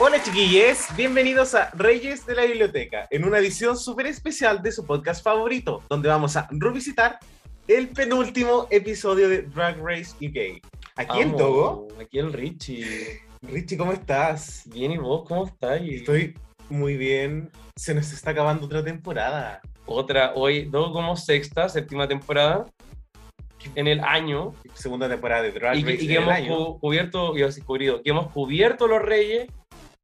Hola chiquillos, bienvenidos a Reyes de la Biblioteca, en una edición súper especial de su podcast favorito, donde vamos a revisitar el penúltimo episodio de Drag Race UK. Aquí el Togo. Aquí el Richie. Richie, ¿cómo estás? Bien, ¿y vos cómo estás? Estoy muy bien. Se nos está acabando otra temporada. Otra, hoy, dos como sexta, séptima temporada en el año. Segunda temporada de Drag y Race. Y que hemos cu cubierto, iba a decir, cubrido, que hemos cubierto los reyes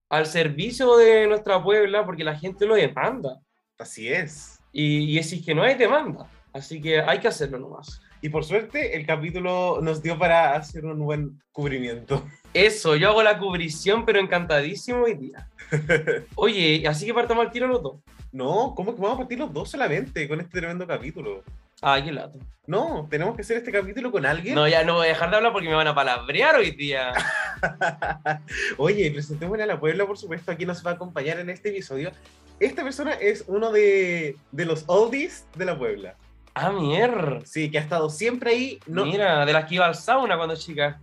al servicio de nuestra Puebla porque la gente lo demanda. Así es. Y, y es que no hay demanda. Así que hay que hacerlo nomás. Y por suerte el capítulo nos dio para hacer un buen cubrimiento. Eso, yo hago la cubrición, pero encantadísimo hoy día. Oye, así que partamos al tiro los dos. No, ¿cómo que vamos a partir los dos solamente con este tremendo capítulo? Ah, qué lato. No, tenemos que hacer este capítulo con alguien. No, ya no voy a dejar de hablar porque me van a palabrear hoy día. Oye, presentémosle a la Puebla, por supuesto, aquí nos va a acompañar en este episodio. Esta persona es uno de, de los oldies de la Puebla. Ah, mierda. Sí, que ha estado siempre ahí. No... Mira, de las que iba al sauna cuando chica.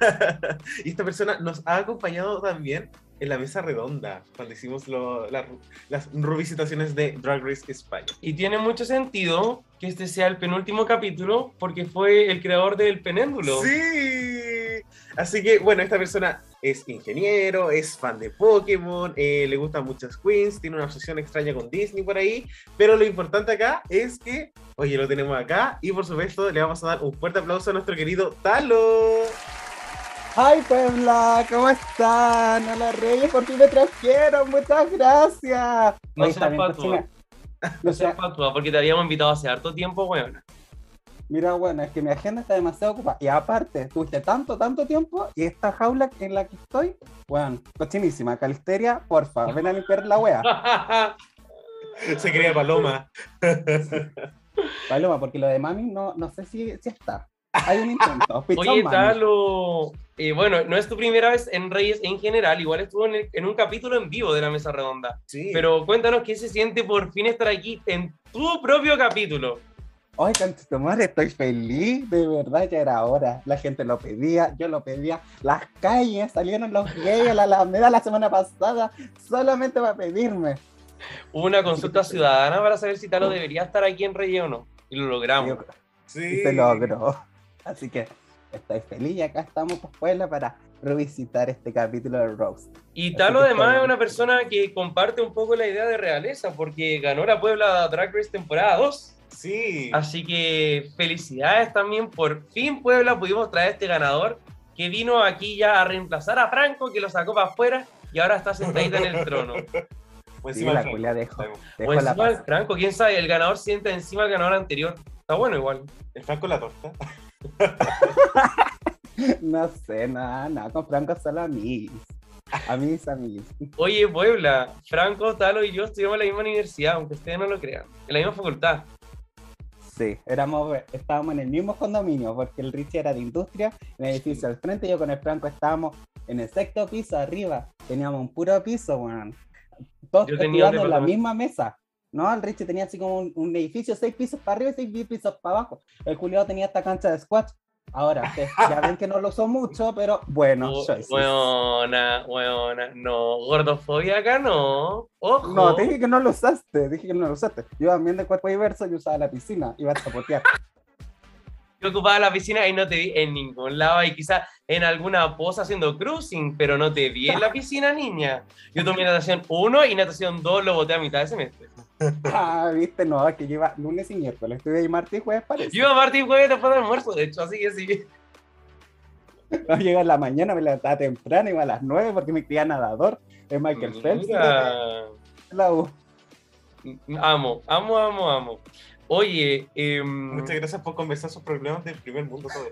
y esta persona nos ha acompañado también en la mesa redonda, cuando hicimos lo, la, las revisitaciones de Drag Race España. Y tiene mucho sentido que este sea el penúltimo capítulo, porque fue el creador del penéndulo. Sí. Así que, bueno, esta persona es ingeniero, es fan de Pokémon, eh, le gustan muchas queens, tiene una obsesión extraña con Disney por ahí, pero lo importante acá es que, oye, lo tenemos acá y por supuesto le vamos a dar un fuerte aplauso a nuestro querido Talo. ¡Ay, Puebla! ¿Cómo están? Hola, Reyes, por fin me trajeron. Muchas gracias. No seas patua. No seas patua, porque te habíamos invitado hace harto tiempo, weón. Mira, bueno, es que mi agenda está demasiado ocupada. Y aparte, tuviste tanto, tanto tiempo y esta jaula en la que estoy, bueno, cochinísima. Calisteria, porfa, ven a limpiar la wea. Se quería Paloma. Paloma, porque lo de mami no, no sé si, si está. Hay un intento. Oye, Talo, eh, bueno, no es tu primera vez en Reyes en general, igual estuvo en, el, en, un capítulo en vivo de la Mesa Redonda. Sí. Pero cuéntanos qué se siente por fin estar aquí en tu propio capítulo. Ay, cantito madre, estoy feliz, de verdad, ya era hora. La gente lo pedía, yo lo pedía. Las calles salieron los gays a la Alameda la semana pasada solamente para pedirme. Hubo una consulta ciudadana para saber si Talo debería estar aquí en Reyes o no. Y lo logramos. Sí. Y se logró. Así que estoy feliz y acá estamos por Puebla para revisitar este capítulo de Rose. Y Talo además es una persona que comparte un poco la idea de realeza porque ganó la Puebla Drag Race temporada 2. Sí. Así que felicidades también. Por fin Puebla pudimos traer este ganador que vino aquí ya a reemplazar a Franco que lo sacó para afuera y ahora está sentadita en el trono. Pues sí, la Julia dejo, dejo o encima el Franco, quién sabe, el ganador sienta encima del ganador anterior. Está bueno igual. El Franco la torta. no sé, nada, nada, con Franco solo a mí. A mis amigos. Oye, Puebla, Franco, Talo y yo estudiamos en la misma universidad, aunque ustedes no lo crean. En la misma facultad. Sí, éramos, estábamos en el mismo condominio, porque el Richie era de industria, en el edificio al frente, yo con el Franco estábamos en el sexto piso arriba, teníamos un puro piso, bueno, todos yo tenía en la misma mesa. No, el Richie tenía así como un, un, edificio, seis pisos para arriba y seis pisos para abajo. El Julio tenía esta cancha de squash. Ahora, ya ven que no lo usó mucho, pero bueno, Buena, buena, no, gordofobia acá no. Ojo. No, dije que no lo usaste, dije que no lo usaste. Yo también de cuerpo diverso y usaba la piscina, iba a zapotear. Yo ocupaba la piscina y no te vi en ningún lado, y quizás en alguna posa haciendo cruising, pero no te vi en la piscina, niña. Yo tomé natación 1 y natación 2 lo boté a mitad de semestre. Ah, viste, no, que lleva lunes y miércoles. Estuve ahí martes y jueves, parece. Yo iba martes y jueves después del almuerzo, de hecho, así que sí. No, llega en la mañana, me levantaba temprano, iba a las 9 porque me criaba nadador. Es Michael Phelps. La U. Amo, amo, amo, amo. Oye, eh, muchas gracias por conversar sus problemas del primer mundo. Todo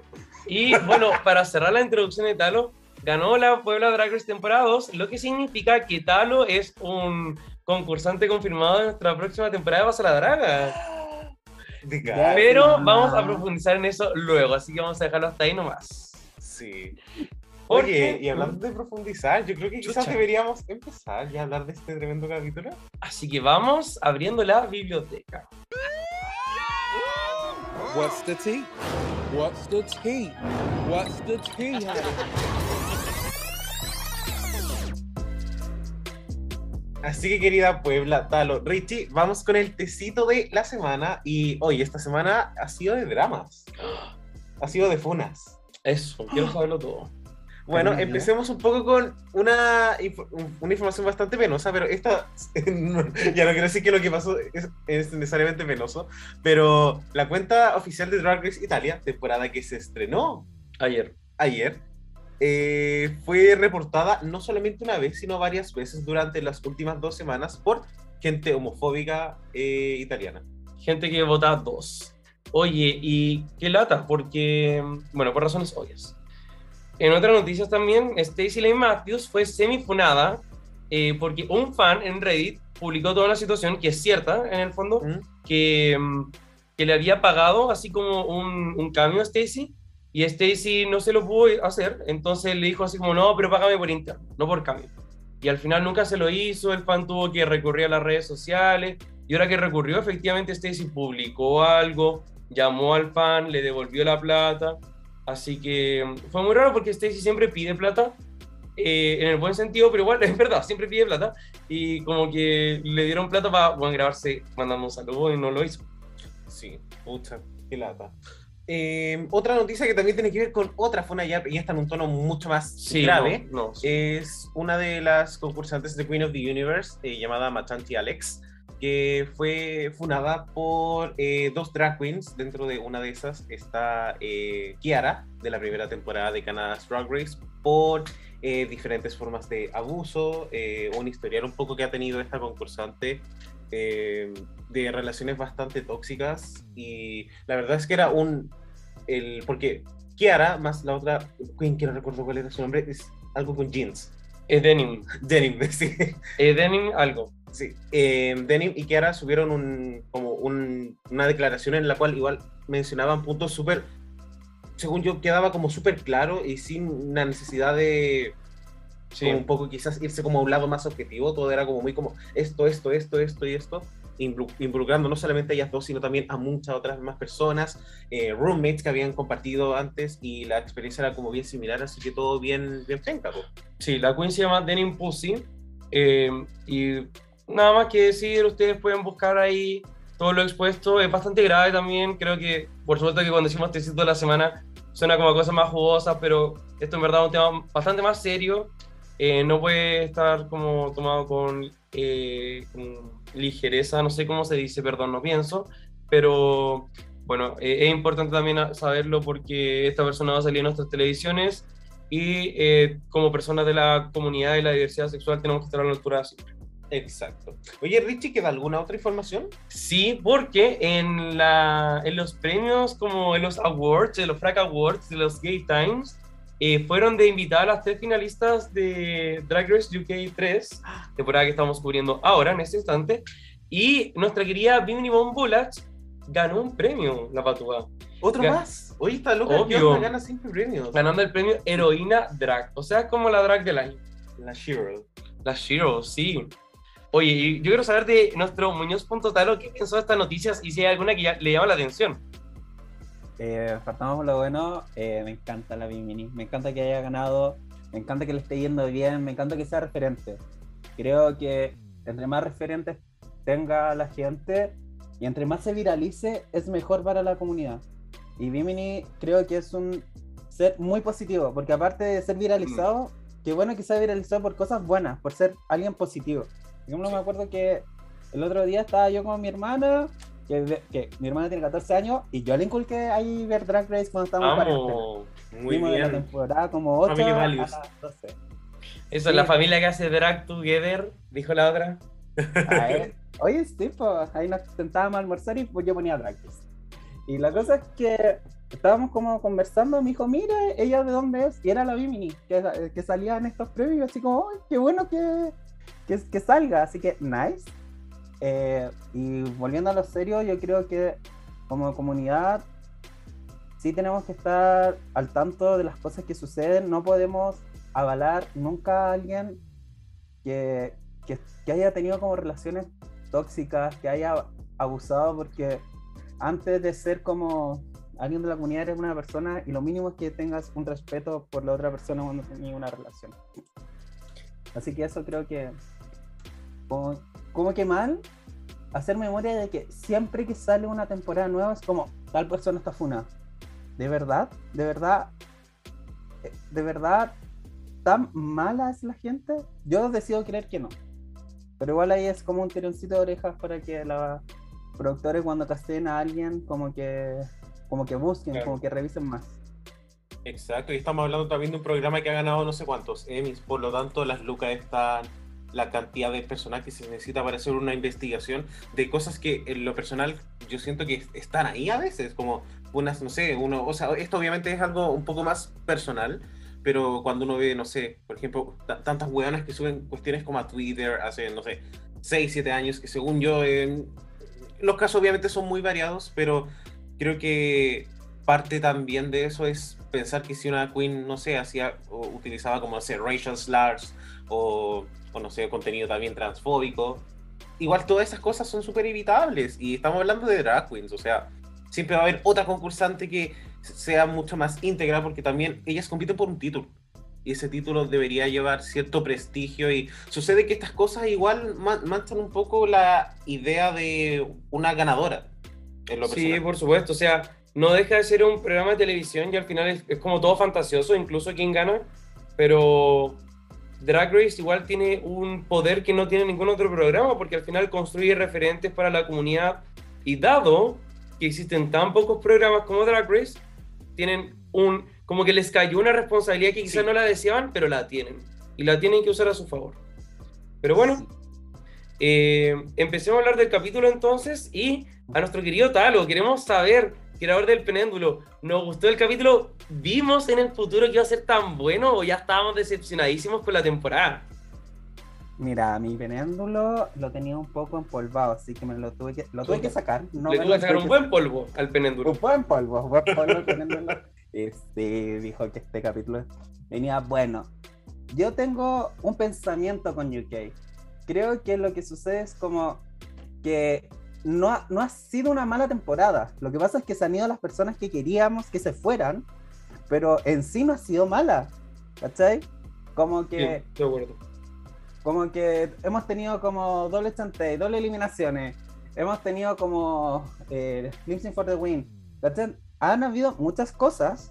y bueno, para cerrar la introducción de Talo, ganó la Puebla Drag Race temporada 2, lo que significa que Talo es un concursante confirmado de nuestra próxima temporada de Pasa la Draga. Pero vamos a profundizar en eso luego, así que vamos a dejarlo hasta ahí nomás. Sí. ¿Por Oye, y hablando de profundizar, yo creo que quizás Chucha. deberíamos empezar ya a hablar de este tremendo capítulo. Así que vamos abriendo la biblioteca. What's the tea? What's the tea? What's the tea, honey? Así que querida Puebla, Talo, Richie, vamos con el tecito de la semana. Y hoy, esta semana ha sido de dramas. Ha sido de funas. Eso, quiero saberlo todo. Bueno, empecemos un poco con una, una información bastante penosa, pero esta, no, ya no quiero decir que lo que pasó es, es necesariamente penoso, pero la cuenta oficial de Drag Race Italia, temporada que se estrenó Ayer. ayer, eh, fue reportada no solamente una vez, sino varias veces durante las últimas dos semanas por gente homofóbica eh, italiana. Gente que vota dos. Oye, y qué lata, porque, bueno, por razones obvias. En otras noticias también, Stacey Lane Matthews fue semifunada eh, porque un fan en Reddit publicó toda una situación que es cierta, en el fondo, ¿Mm? que, mm, que le había pagado así como un, un cambio a Stacy y Stacy no se lo pudo hacer, entonces le dijo así como, no, pero págame por interno, no por cambio. Y al final nunca se lo hizo, el fan tuvo que recurrir a las redes sociales y ahora que recurrió, efectivamente Stacy publicó algo, llamó al fan, le devolvió la plata, así que mm, fue muy raro porque Stacy siempre pide plata. eh, en el buen sentido, pero igual es verdad, siempre pide plata y como que le dieron plata para bueno, grabarse mandando un saludo y no lo hizo. Sí, pucha, qué lata. Eh, otra noticia que también tiene que ver con otra funa ya, y esta en un tono mucho más Sí, grave. no, no, sí. es una de las concursantes de Queen of the Universe eh, llamada Machanti Alex, que fue funada por eh, dos drag queens. Dentro de una de esas está eh, Kiara, de la primera temporada de Canada's Drag Race, por eh, diferentes formas de abuso, un historial un poco que ha tenido esta concursante de relaciones bastante tóxicas. Y la verdad es que era un. El, porque Kiara, más la otra queen, que no recuerdo cuál era su nombre, es algo con jeans. Es denim. Denim, sí. Es denim algo. sí. Eh, Denim y Kiara subieron un, como un- una declaración en la cual igual mencionaban puntos súper, según yo, quedaba como súper claro y sin una necesidad de Sí. un poco quizás irse como a un lado más objetivo, todo era como muy como esto, esto, esto, esto y esto, involucrando no solamente a ellas dos, sino también a muchas otras más personas, eh, roommates que habían compartido antes y la experiencia era como bien similar, así que todo bien, bien penca. Sí, la queen se llama Denim Pussy. eh, y nada más que decir, ustedes pueden buscar ahí todo lo expuesto. Es bastante grave también. Creo que, por supuesto, que cuando decimos tecito de la semana suena como cosas más jugosas, pero esto en verdad es un tema bastante más serio. Eh, no puede estar como tomado con, eh, con ligereza, no sé cómo se dice, perdón, no pienso, pero bueno, eh, es importante también saberlo porque esta persona va a salir en nuestras televisiones y eh, como personas de la comunidad y la diversidad sexual tenemos que estar a la altura siempre. Exacto. Oye, Richie, ¿queda alguna otra información? Sí, porque en, la, en los premios, como en los awards, en los FRAC Awards, de los Gay Times, eh, fueron de invitar a las tres finalistas de Drag Race UK 3, temporada que estamos cubriendo ahora, en este instante, y nuestra querida Bimini Von Bullach ganó un premio, la patúa, ¿Otro más? Oye, está loca, Obvio. gana siempre premios. ganando el premio Heroína Drag, o sea, como la drag del año. La Shiro. La Shiro, sí. Oye, yo quiero saber de nuestro Muñoz.talo qué pensó de estas noticias y si hay alguna que ya le llama la atención. Eh, partamos por lo bueno, eh, me encanta la Bimini, me encanta que haya ganado, me encanta que le esté yendo bien, me encanta que sea referente. Creo que entre más referentes tenga la gente y entre más se viralice, es mejor para la comunidad. Y Bimini creo que es un ser muy positivo, porque aparte de ser viralizado, qué bueno que sea viralizado por cosas buenas, por ser alguien positivo. Por ejemplo, me acuerdo que el otro día estaba yo con mi hermana, que, mi hermana tiene 14 años, y yo le inculqué ahí ver Drag Race cuando estábamos en cuarentena. Muy de la bien. temporada como 8 Family a values. las 12. Eso, Sí. la familia que hace drag together, dijo la otra. A ver, Oye, sí, pues ahí nos sentábamos a almorzar y pues yo ponía Drag Race. Y la cosa es que estábamos como conversando, me dijo, mira, ella de dónde es, y era la Bimini, que, que salía en estos premios, así como, ¡ay, qué bueno que, que, que salga, así que nice. Eh, y volviendo a lo serio, yo creo que como comunidad sí tenemos que estar al tanto de las cosas que suceden. No podemos avalar nunca a alguien que, que, que haya tenido como relaciones tóxicas, que haya abusado, porque antes de ser como alguien de la comunidad eres una persona y lo mínimo es que tengas un respeto por la otra persona cuando tengas una relación. Así que eso creo que como que mal hacer memoria de que siempre que sale una temporada nueva es como tal persona está funada. ¿De verdad? ¿De verdad? ¿De verdad tan mala es la gente? Yo decido creer que no. Pero igual ahí es como un tironcito de orejas para que los productores cuando casteen a alguien como que como que busquen, Claro. como que revisen más. Exacto, y estamos hablando también de un programa que ha ganado no sé cuántos Emmys, por lo tanto las lucas están, la cantidad de personal que se necesita para hacer una investigación de cosas que en lo personal yo siento que están ahí a veces, como unas, no sé, uno, o sea, esto obviamente es algo un poco más personal, pero cuando uno ve, no sé, por ejemplo, ta- tantas hueonas que suben cuestiones como a Twitter hace, no sé, 6, 7 años, que según yo, eh, los casos obviamente son muy variados, pero creo que parte también de eso es pensar que si una queen, no sé, hacía o utilizaba como, no sé, racial slurs o, o no sé, contenido también transfóbico, igual todas esas cosas son súper evitables y estamos hablando de drag queens, o sea, siempre va a haber otra concursante que sea mucho más íntegra porque también ellas compiten por un título. Y ese título debería llevar cierto prestigio y sucede que estas cosas igual ma- manchan un poco la idea de una ganadora. En lo Sí, por supuesto. O sea, no deja de ser un programa de televisión y al final es, es como todo fantasioso, incluso quién gana. Pero Drag Race igual tiene un poder que no tiene ningún otro programa porque al final construye referentes para la comunidad. Y dado que existen tan pocos programas como Drag Race, tienen un. como que les cayó una responsabilidad que quizás Sí. no la deseaban, pero la tienen. Y la tienen que usar a su favor. Pero bueno. Eh, empecemos a hablar del capítulo entonces y a nuestro querido Talo, queremos saber, creador del penéndulo, ¿nos gustó el capítulo? ¿Vimos en el futuro que iba a ser tan bueno o ya estábamos decepcionadísimos con la temporada? Mira, mi penéndulo lo tenía un poco empolvado, así que me lo tuve que, lo tuve que sacar. No Le me tuve que sacar un buen polvo al penéndulo. Un buen polvo, un buen polvo el penéndulo. Este, dijo que este capítulo venía bueno. Yo tengo un pensamiento con UK. Creo que lo que sucede es como que no ha, no ha sido una mala temporada. Lo que pasa es que se han ido las personas que queríamos que se fueran, pero en sí no ha sido mala. ¿Cachai? Como que Sí, de acuerdo. como que hemos tenido como doble chante, doble eliminaciones, hemos tenido como eh, for the Win. ¿cachai? Han habido muchas cosas,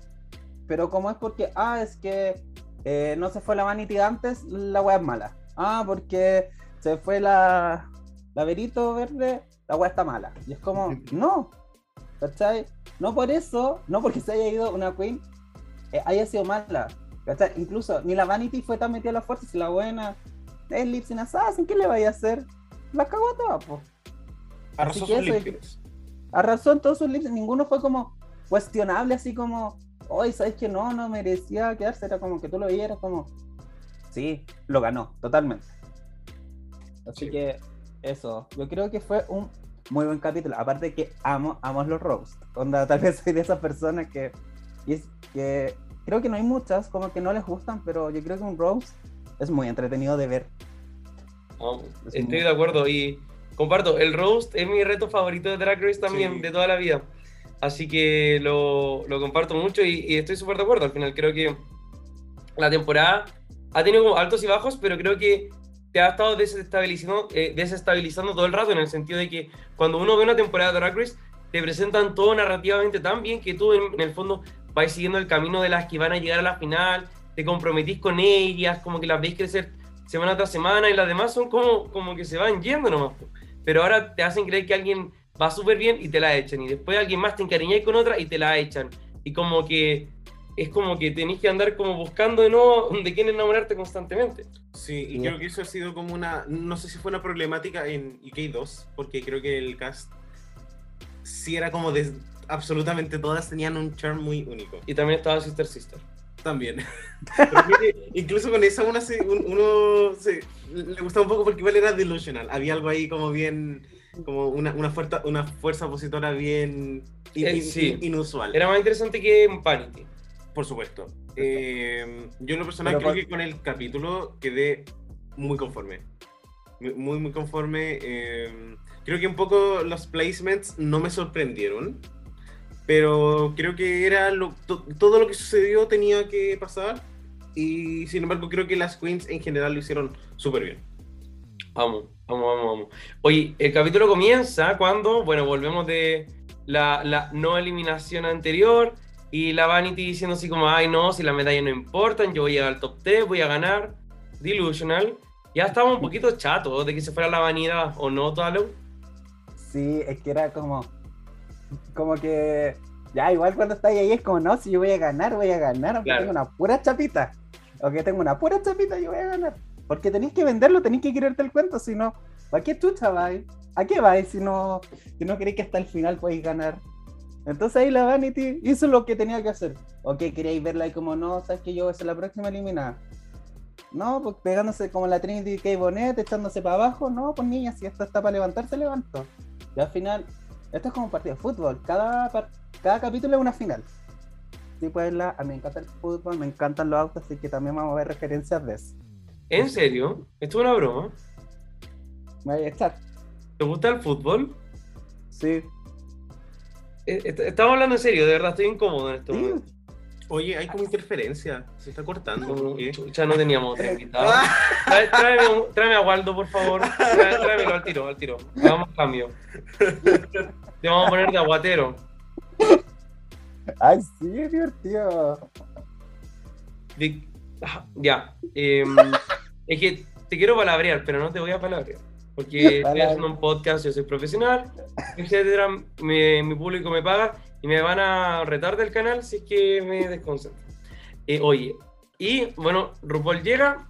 pero como es porque, ah, es que eh, no se fue la Vanity antes, la wea es mala. Ah, porque se fue la, la Verito Verde, la wea está mala. Y es como, no, ¿cachai? No por eso, no porque se haya ido una Queen, eh, haya sido mala. ¿cachai? Incluso ni la Vanity fue tan metida a la fuerza, si la buena es Lip Sync Assassin, ¿qué le vaya a hacer? La cagó a todas, po. Arrasó sus en todos sus lips, ninguno fue como cuestionable, así como, hoy sabes que no, no merecía quedarse, era como que tú lo vieras como, sí, lo ganó, totalmente. Así Sí. que eso, yo creo que fue un muy buen capítulo, aparte que amo, amo los roast, onda, tal vez soy de esas personas que, es que creo que no hay muchas, como que no les gustan, pero yo creo que un roast es muy entretenido de ver. No, Es estoy muy- de acuerdo y comparto, el roast es mi reto favorito de Drag Race también, Sí. de toda la vida. Así que lo, lo comparto mucho y, y estoy súper de acuerdo. Al final creo que la temporada ha tenido como altos y bajos, pero creo que te ha estado desestabilizando, eh, desestabilizando todo el rato en el sentido de que cuando uno ve una temporada de Drag Race, te presentan todo narrativamente tan bien que tú en, en el fondo vas siguiendo el camino de las que van a llegar a la final, te comprometís con ellas, como que las veis crecer semana tras semana y las demás son como, como que se van yendo nomás. Pero ahora te hacen creer que alguien va súper bien y te la echan. Y después alguien más te encariñáis con otra y te la echan. Y como que es como que tenéis que andar como buscando de nuevo de quién enamorarte constantemente. Sí, y Sí. creo que eso ha sido como una, no sé si fue una problemática en UK2, porque creo que el cast sí era como de absolutamente todas tenían un charm muy único. Y también estaba Sister Sister. También. Porque incluso con esa una se- un- uno se, le gustaba un poco porque igual era delusional. Había algo ahí como bien, como una, una, fuerza, una fuerza opositora bien in- Eh, in- sí. inusual. Era más interesante que en Vanity. Por supuesto. Eh, yo en lo personal Pero creo por- que con el capítulo quedé muy conforme. Muy, muy, conforme. eh, creo que un poco los placements no me sorprendieron. Pero creo que era lo- to- todo lo que sucedió tenía que pasar. Y sin embargo creo que las queens en general lo hicieron súper bien. Vamos, vamos, vamos, vamos. Oye, el capítulo comienza cuando, bueno, volvemos de la, la no eliminación anterior y la Vanity diciendo así como, ay no, si las medallas no importan, yo voy a llegar al top 10, voy a ganar. Delusional. Ya estábamos un poquito chatos de que se fuera la vanidad o no, Talo. Sí, es que era como. Como que. Ya, igual cuando estáis ahí es como, no, si yo voy a ganar, voy a ganar, aunque Claro. tengo una pura chapita. O que tengo una pura chapita, yo voy a ganar. Porque tenéis que venderlo, tenéis que quererte el cuento, si no, ¿a qué chucha vais? ¿A qué vais si no, si no queréis que hasta el final podéis ganar? Entonces ahí la Vanity hizo lo que tenía que hacer. ¿O que queríais verla ahí como, no, sabes que yo voy a ser la próxima eliminada? No, pues pegándose como la Trinity K. Bonnet, echándose para abajo. No, pues niña, si esto está para levantarse, levanto. Y al final, esto es como un partido de fútbol. Cada, cada capítulo es una final. Sí, pues la, a mí me encanta el fútbol, me encantan los autos, así que también vamos a ver referencias de eso. ¿En serio? ¿Esto es una broma? Me voy a echar. ¿Te gusta el fútbol? Sí. Eh, est- Estamos hablando en serio, de verdad, estoy incómodo en este Sí. momento. Oye, hay como interferencia. Se está cortando. Ya no teníamos otra invitada. Ah, Tráeme, a Waldo, por favor. Tráemelo al tiro, al tiro. Hagamos cambio. Te vamos a poner de aguatero. Ay, sí, es divertido. Ya. em, es que te quiero palabrear, pero no te voy a palabrear. Porque estoy haciendo un podcast, yo soy profesional, etcétera. Mi, mi público me paga y me van a retar del canal si es que me desconcentro. Eh, oye, y bueno, RuPaul llega,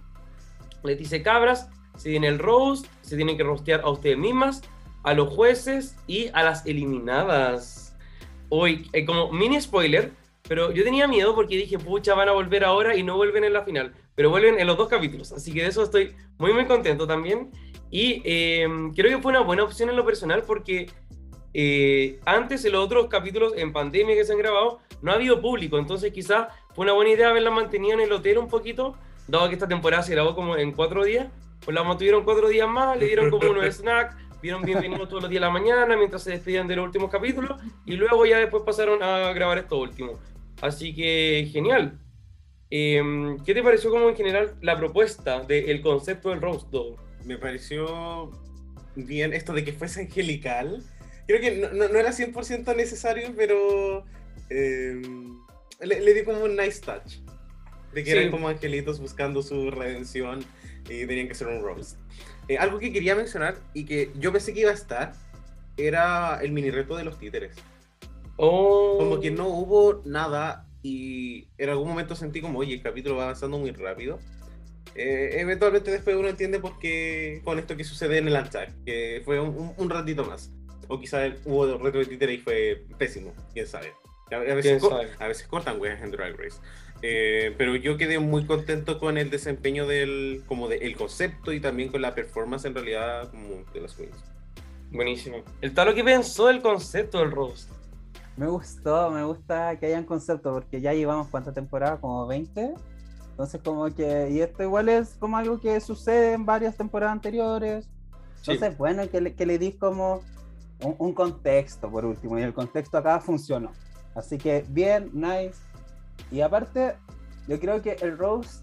les dice cabras, se tiene el roast, se tienen que rostear a ustedes mismas, a los jueces y a las eliminadas. Hoy, eh, como mini spoiler, pero yo tenía miedo porque dije, pucha, van a volver ahora y no vuelven en la final, pero vuelven en los dos capítulos, así que de eso estoy muy, muy contento también. Y eh, creo que fue una buena opción en lo personal porque eh, antes en los otros capítulos en pandemia que se han grabado no ha habido público, entonces quizás fue una buena idea haberla mantenido en el hotel un poquito, dado que esta temporada se grabó como en cuatro días, pues la mantuvieron cuatro días más, le dieron como unos snacks, vieron bienvenidos todos los días de la mañana mientras se despedían de los últimos capítulos y luego ya después pasaron a grabar esto último. Así que genial. Em, ¿Qué te pareció como en general la propuesta del concepto del roast dog? Me pareció bien esto de que fuese angelical. Creo que no, no- no era 100% necesario, pero eh, le, le di como un nice touch. De que Sí. eran como angelitos buscando su redención y tenían que hacer un roast. Eh, algo que quería mencionar y que yo pensé que iba a estar era el mini reto de los títeres. Oh, Como que no hubo nada y en algún momento sentí como, oye, el capítulo va avanzando muy rápido. Eh, eventualmente después uno entiende por qué con esto que sucede en el altar, que fue un, un- un ratito más. O quizá hubo reto de títere y fue pésimo, quién sabe. A, a veces, ¿Quién co- sabe? a veces cortan weas en Drag Race. Eh, pero yo quedé muy contento con el desempeño del como del concepto y también con la performance en realidad como de las queens. Buenísimo. El tal lo que pensó del concepto del roast. Me gustó, me gusta que hayan concepto, porque ya llevamos cuántas temporadas, como 20. Entonces, como que, y esto igual es como algo que sucede en varias temporadas anteriores. Sí. Entonces, bueno, que le, que le di como un, un contexto por último, y el contexto acá funcionó. Así que, bien, nice. Y aparte, yo creo que el Rose,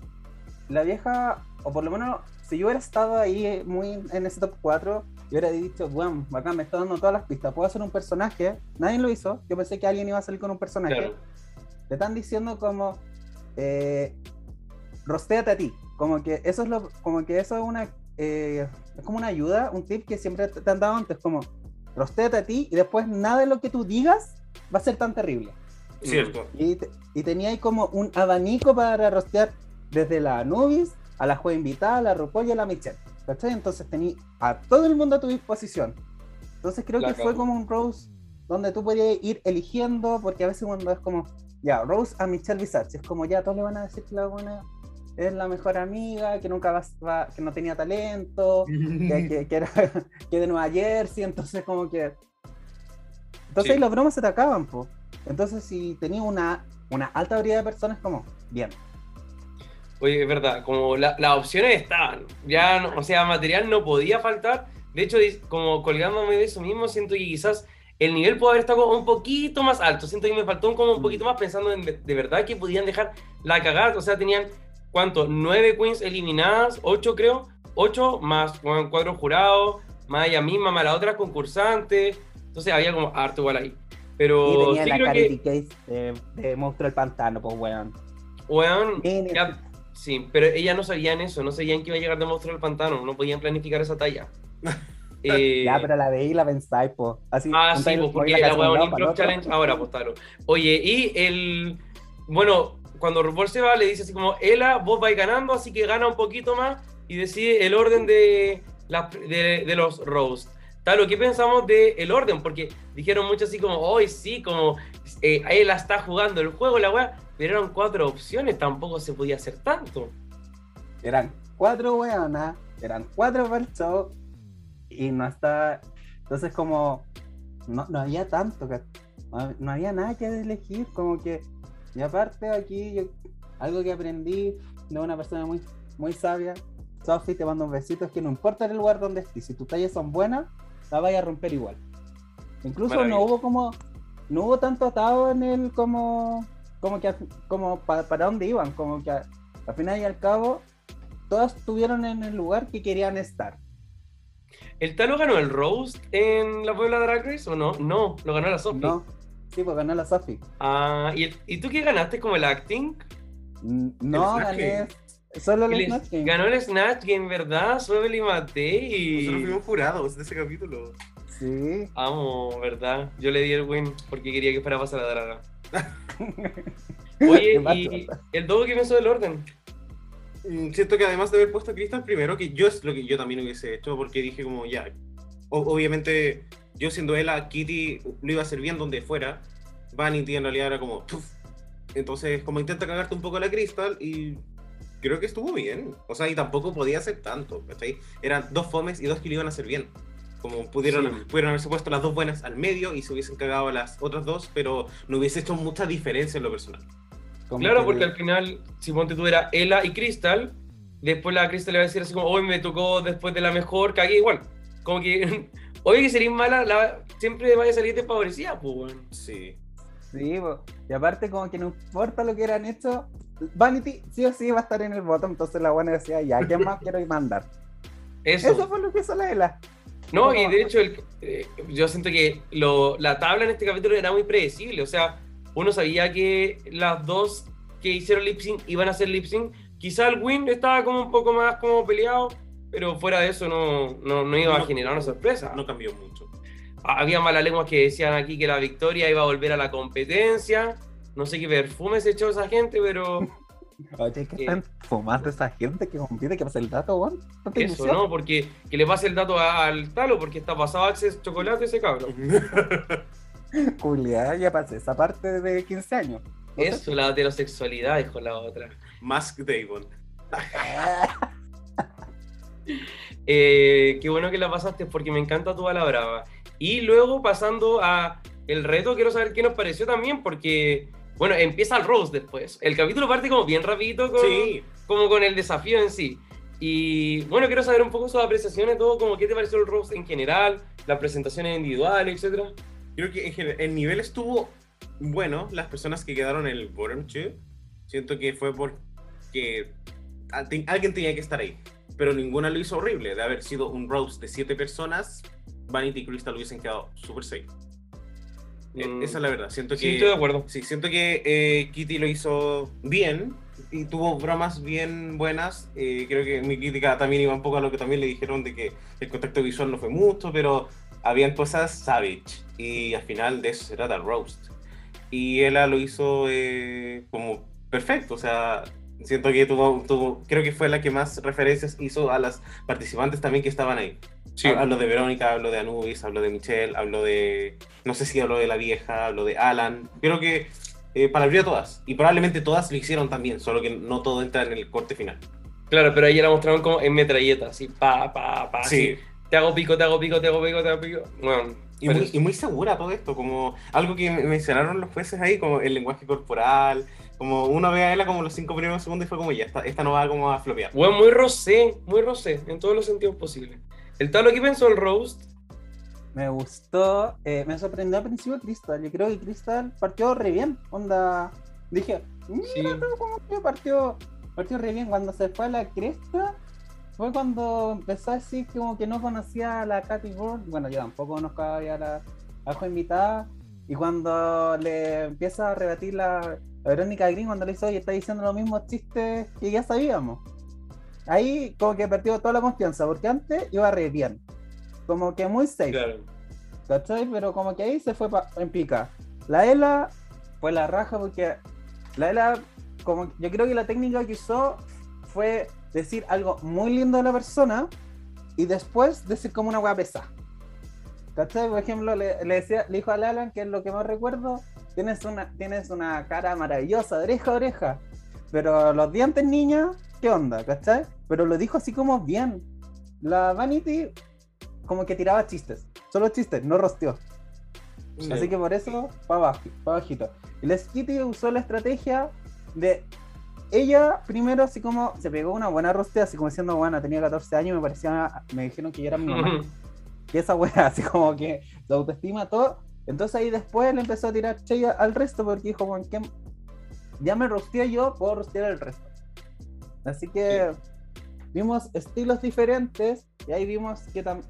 la vieja, o por lo menos, si yo hubiera estado ahí muy en ese top 4, yo hubiera dicho, bueno, bacán, me está dando todas las pistas, puedo hacer un personaje. Nadie lo hizo, yo pensé que alguien iba a salir con un personaje. Claro. Le están diciendo como, eh, rostéate a ti. Como que eso es lo, como que eso es una, eh, es como una ayuda, un tip que siempre te han dado antes, como rostéate a ti y después nada de lo que tú digas va a ser tan terrible. Cierto. Y, y tenía ahí como un abanico para rostear desde la Anubis a la juez invitada, a la RuPaul y a la Michelle. ¿Cachai? Entonces tenía a todo el mundo a tu disposición. Entonces creo La que fue como un Rose donde tú podías ir eligiendo, porque a veces cuando es como ya, Rose a Michelle Visage. Es como ya todos le van a decir que la buena es la mejor amiga, que nunca va, va- que no tenía talento, que, que, que era que de Nueva Jersey, entonces como que. Entonces Sí. las bromas se te acaban, po. Entonces si tenías una, una alta variedad de personas, como, bien. Oye, es verdad, como la- las opciones estaban, ya, no- o sea, material no podía faltar. De hecho, como colgándome de eso mismo, siento que quizás el nivel puede haber estado un poquito más alto. Siento que me faltó un- como un poquito más pensando en de, de verdad que podían dejar la cagada. O sea, tenían, ¿cuánto? Nueve queens eliminadas, ocho creo, ocho más bueno, cuatro jurados, más ella misma, más la otra concursante. Entonces había como harto igual ahí. Pero y tenía sí la creo que, de, de Monstruo del Pantano, pues weón. weón, ya- Sí, pero ellas no sabían eso, no sabían que iba a llegar de monstruo al pantano, no podían planificar esa talla. Eh, Ya, pero la veí y la pensáis, pues. Así, ah, sí, pues, porque la Improv otro. Challenge ahora, pues claro. Oye, y el. Bueno, cuando RuPaul se va, le dice así como: Ela, vos vais ganando, así que gana un poquito más y decide el orden de, las- de, de los roasts. Tal, ¿qué pensamos del el orden? Porque dijeron mucho así como: hoy sí, como eh, Ela está jugando el juego, la weá, pero eran cuatro opciones, tampoco se podía hacer tanto. Eran cuatro weonas, eran cuatro show y no está. Entonces, como no, no había tanto, que- no, no había nada que elegir. Como que, y aparte, aquí, yo- algo que aprendí de una persona muy, muy sabia, Sophie, te mando un besito, es que no importa el lugar donde estés, si tus tallas son buenas, la vaya a romper igual. Incluso no hubo como, no hubo tanto atado en el como, como que, como pa- para dónde iban, como que al final y al cabo, todas estuvieron en el lugar que querían estar. ¿El Talo ganó el roast en la Puebla Drag Race o no? No, lo ganó la Sophie. No, sí, pues ganó la Sophie. Ah, ¿y, el- ¿y tú qué ganaste como el acting? Mm, No, gané solo el El- Snatch Game. Ganó el Snatch Game, ¿verdad? Sueve y Matei. Nosotros fuimos jurados de ese capítulo. Sí. Amo, ¿verdad? Yo le di el win porque quería que fuera a pasar la draga. Oye, ¿y el dogo qué pensó del orden? Mm, Siento que además de haber puesto a Crystal primero, que yo es lo que yo también hubiese hecho, porque dije como ya, o- obviamente yo siendo ella, Kitty lo iba a hacer bien donde fuera, Vanity en realidad era como, "Puf". entonces como intenta cagarte un poco la Crystal y creo que estuvo bien, o sea, y tampoco podía hacer tanto, ¿cachai? Eran dos fomes y dos que lo iban a hacer bien. Como pudieron, Sí. pudieron haberse puesto las dos buenas al medio y se hubiesen cagado a las otras dos, pero no hubiese hecho mucha diferencia en lo personal. Como Claro, que- porque al final, si ponte tú era Ella y Crystal, después la Crystal le va a decir así como, hoy me tocó después de la mejor, cagué igual. Como que, oye, que sería mala, la, siempre vaya a salir desfavorecida, pues, weón. Sí. Sí, po. y aparte como que no importa lo que eran hecho, Vanity sí o sí va a estar en el botón, entonces la buena decía, ya, ¿qué más quiero mandar? Eso. Eso fue lo que hizo la Ela. No, y de hecho, el- eh, yo siento que lo- la tabla en este capítulo era muy predecible. O sea, uno sabía que las dos que hicieron lip sync iban a hacer lip sync. Quizá el win estaba como un poco más como peleado, pero fuera de eso no, no, no iba a No. generar una sorpresa. No cambió mucho. Había malas lenguas que decían aquí que la victoria iba a volver a la competencia. No sé qué perfume se echó esa gente, pero Oye, ¿qué Eh. están fumando esa gente que compite? ¿Qué pasa el dato, weón? ¿Tanta eso, ilusión? ¿no? Porque que le pase el dato a- al talo, porque está pasado Access Chocolate ese cabrón. Julia, ya pasé esa parte de 15 años. ¿No sé? Eso, la heterosexualidad, dijo la otra. Mask Davon. Eh, qué bueno que la pasaste porque me encanta tu bala brava. Y luego pasando a el reto, quiero saber qué nos pareció también porque, bueno, empieza el Rose después. El capítulo parte como bien rapidito con, Sí, como con el desafío en sí. Y bueno, quiero saber un poco sus apreciaciones, todo, como qué te pareció el Rose en general, las presentaciones individuales, etcétera. creo que en general, el nivel estuvo bueno. Las personas que quedaron en el bottom two, siento que fue porque alguien tenía que estar ahí. Pero ninguna lo hizo horrible. De haber sido un roast de siete personas, Vanity y Crystal hubiesen quedado súper safe. Eh, Mm. Esa es la verdad. Siento Sí, que, estoy de acuerdo. Sí, siento que eh, Kitty lo hizo bien y tuvo bromas bien buenas. Eh, creo que mi crítica también iba un poco a lo que también le dijeron de que el contacto visual no fue mucho, pero habían cosas savage y al final de eso se trata el roast. Y ella lo hizo eh, como perfecto, o sea, siento que tuvo, tuvo, creo que fue la que más referencias hizo a las participantes también que estaban ahí. Hablo de Verónica, hablo de Anubis, hablo de Michelle, hablo de. No sé si hablo de la vieja, hablo de Alan. Creo que eh, palabrió a todas. Y probablemente todas lo hicieron también, solo que no todo entra en el corte final. Claro, pero ahí la mostraron como en metralleta, así, pa, pa, pa. Sí. así. Te hago pico, te hago pico, te hago pico, te hago pico. Bueno, Y muy, y muy segura todo esto, como algo que me- mencionaron los jueces ahí, como el lenguaje corporal, como uno ve a ella como los cinco primeros segundos y fue como ya, esta, esta no va como a flopear. Bueno, muy rosé, muy rosé, en todos los sentidos posibles. ¿El Talo qué pensó el roast? Me gustó, eh, me sorprendió al principio Crystal. Yo creo que Crystal partió re bien. Onda, dije, mira Sí. cómo que partió, partió re bien. Cuando se fue a la cresta, fue cuando empezó a decir como que no conocía a la Katy Bird. Bueno, yo tampoco conozco a la, a la invitada. Y cuando le empieza a rebatir la, la Verónica Green, cuando le dice, oye, está diciendo los mismos chistes que ya sabíamos. Ahí como que perdió toda la confianza, porque antes iba re bien. Como que muy safe. Claro. ¿Cachai? Pero como que ahí se fue en pica. La Ela fue la raja porque la Ela, como yo creo que la técnica que usó fue decir algo muy lindo de la persona y después decir como una hueá pesada. ¿Cachai? Por ejemplo, le, le decía, le dijo a Alan, que es lo que más recuerdo, tienes una, tienes una cara maravillosa, de oreja a oreja. Pero los dientes, niña, ¿qué onda? ¿Cachai? Pero lo dijo así como bien. La Vanity como que tiraba chistes. Solo chistes, no rosteó. Sí. Así que por eso, para abajo, pa' bajito. Y la Skitty usó la estrategia de ella primero así como se pegó una buena rostea, así como diciendo, bueno, tenía 14 años, me parecía, me dijeron que yo era mi mamá. que esa wea, así como que su autoestima, todo. Entonces ahí después le empezó a tirar chella al resto porque dijo, bueno, ¿qué? ya me rosteé yo, puedo rostear al resto. Así que vimos estilos diferentes y ahí vimos que, tam-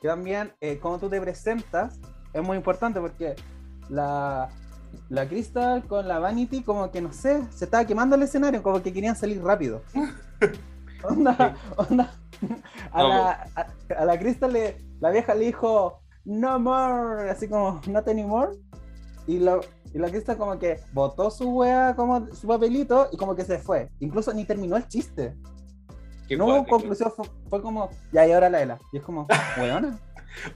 que también eh, cómo tú te presentas es muy importante porque la, la Crystal con la Vanity como que no sé, se estaba quemando el escenario, como que querían salir rápido. onda, onda. A la, a, a la Crystal le, la vieja le dijo no more, así como not anymore. Y, lo, y la como que botó su wea como su papelito y como que se fue. Incluso ni terminó el chiste. Qué no hubo conclusión, fue, fue como, ya, y ahora la Ela. Y es como, weona.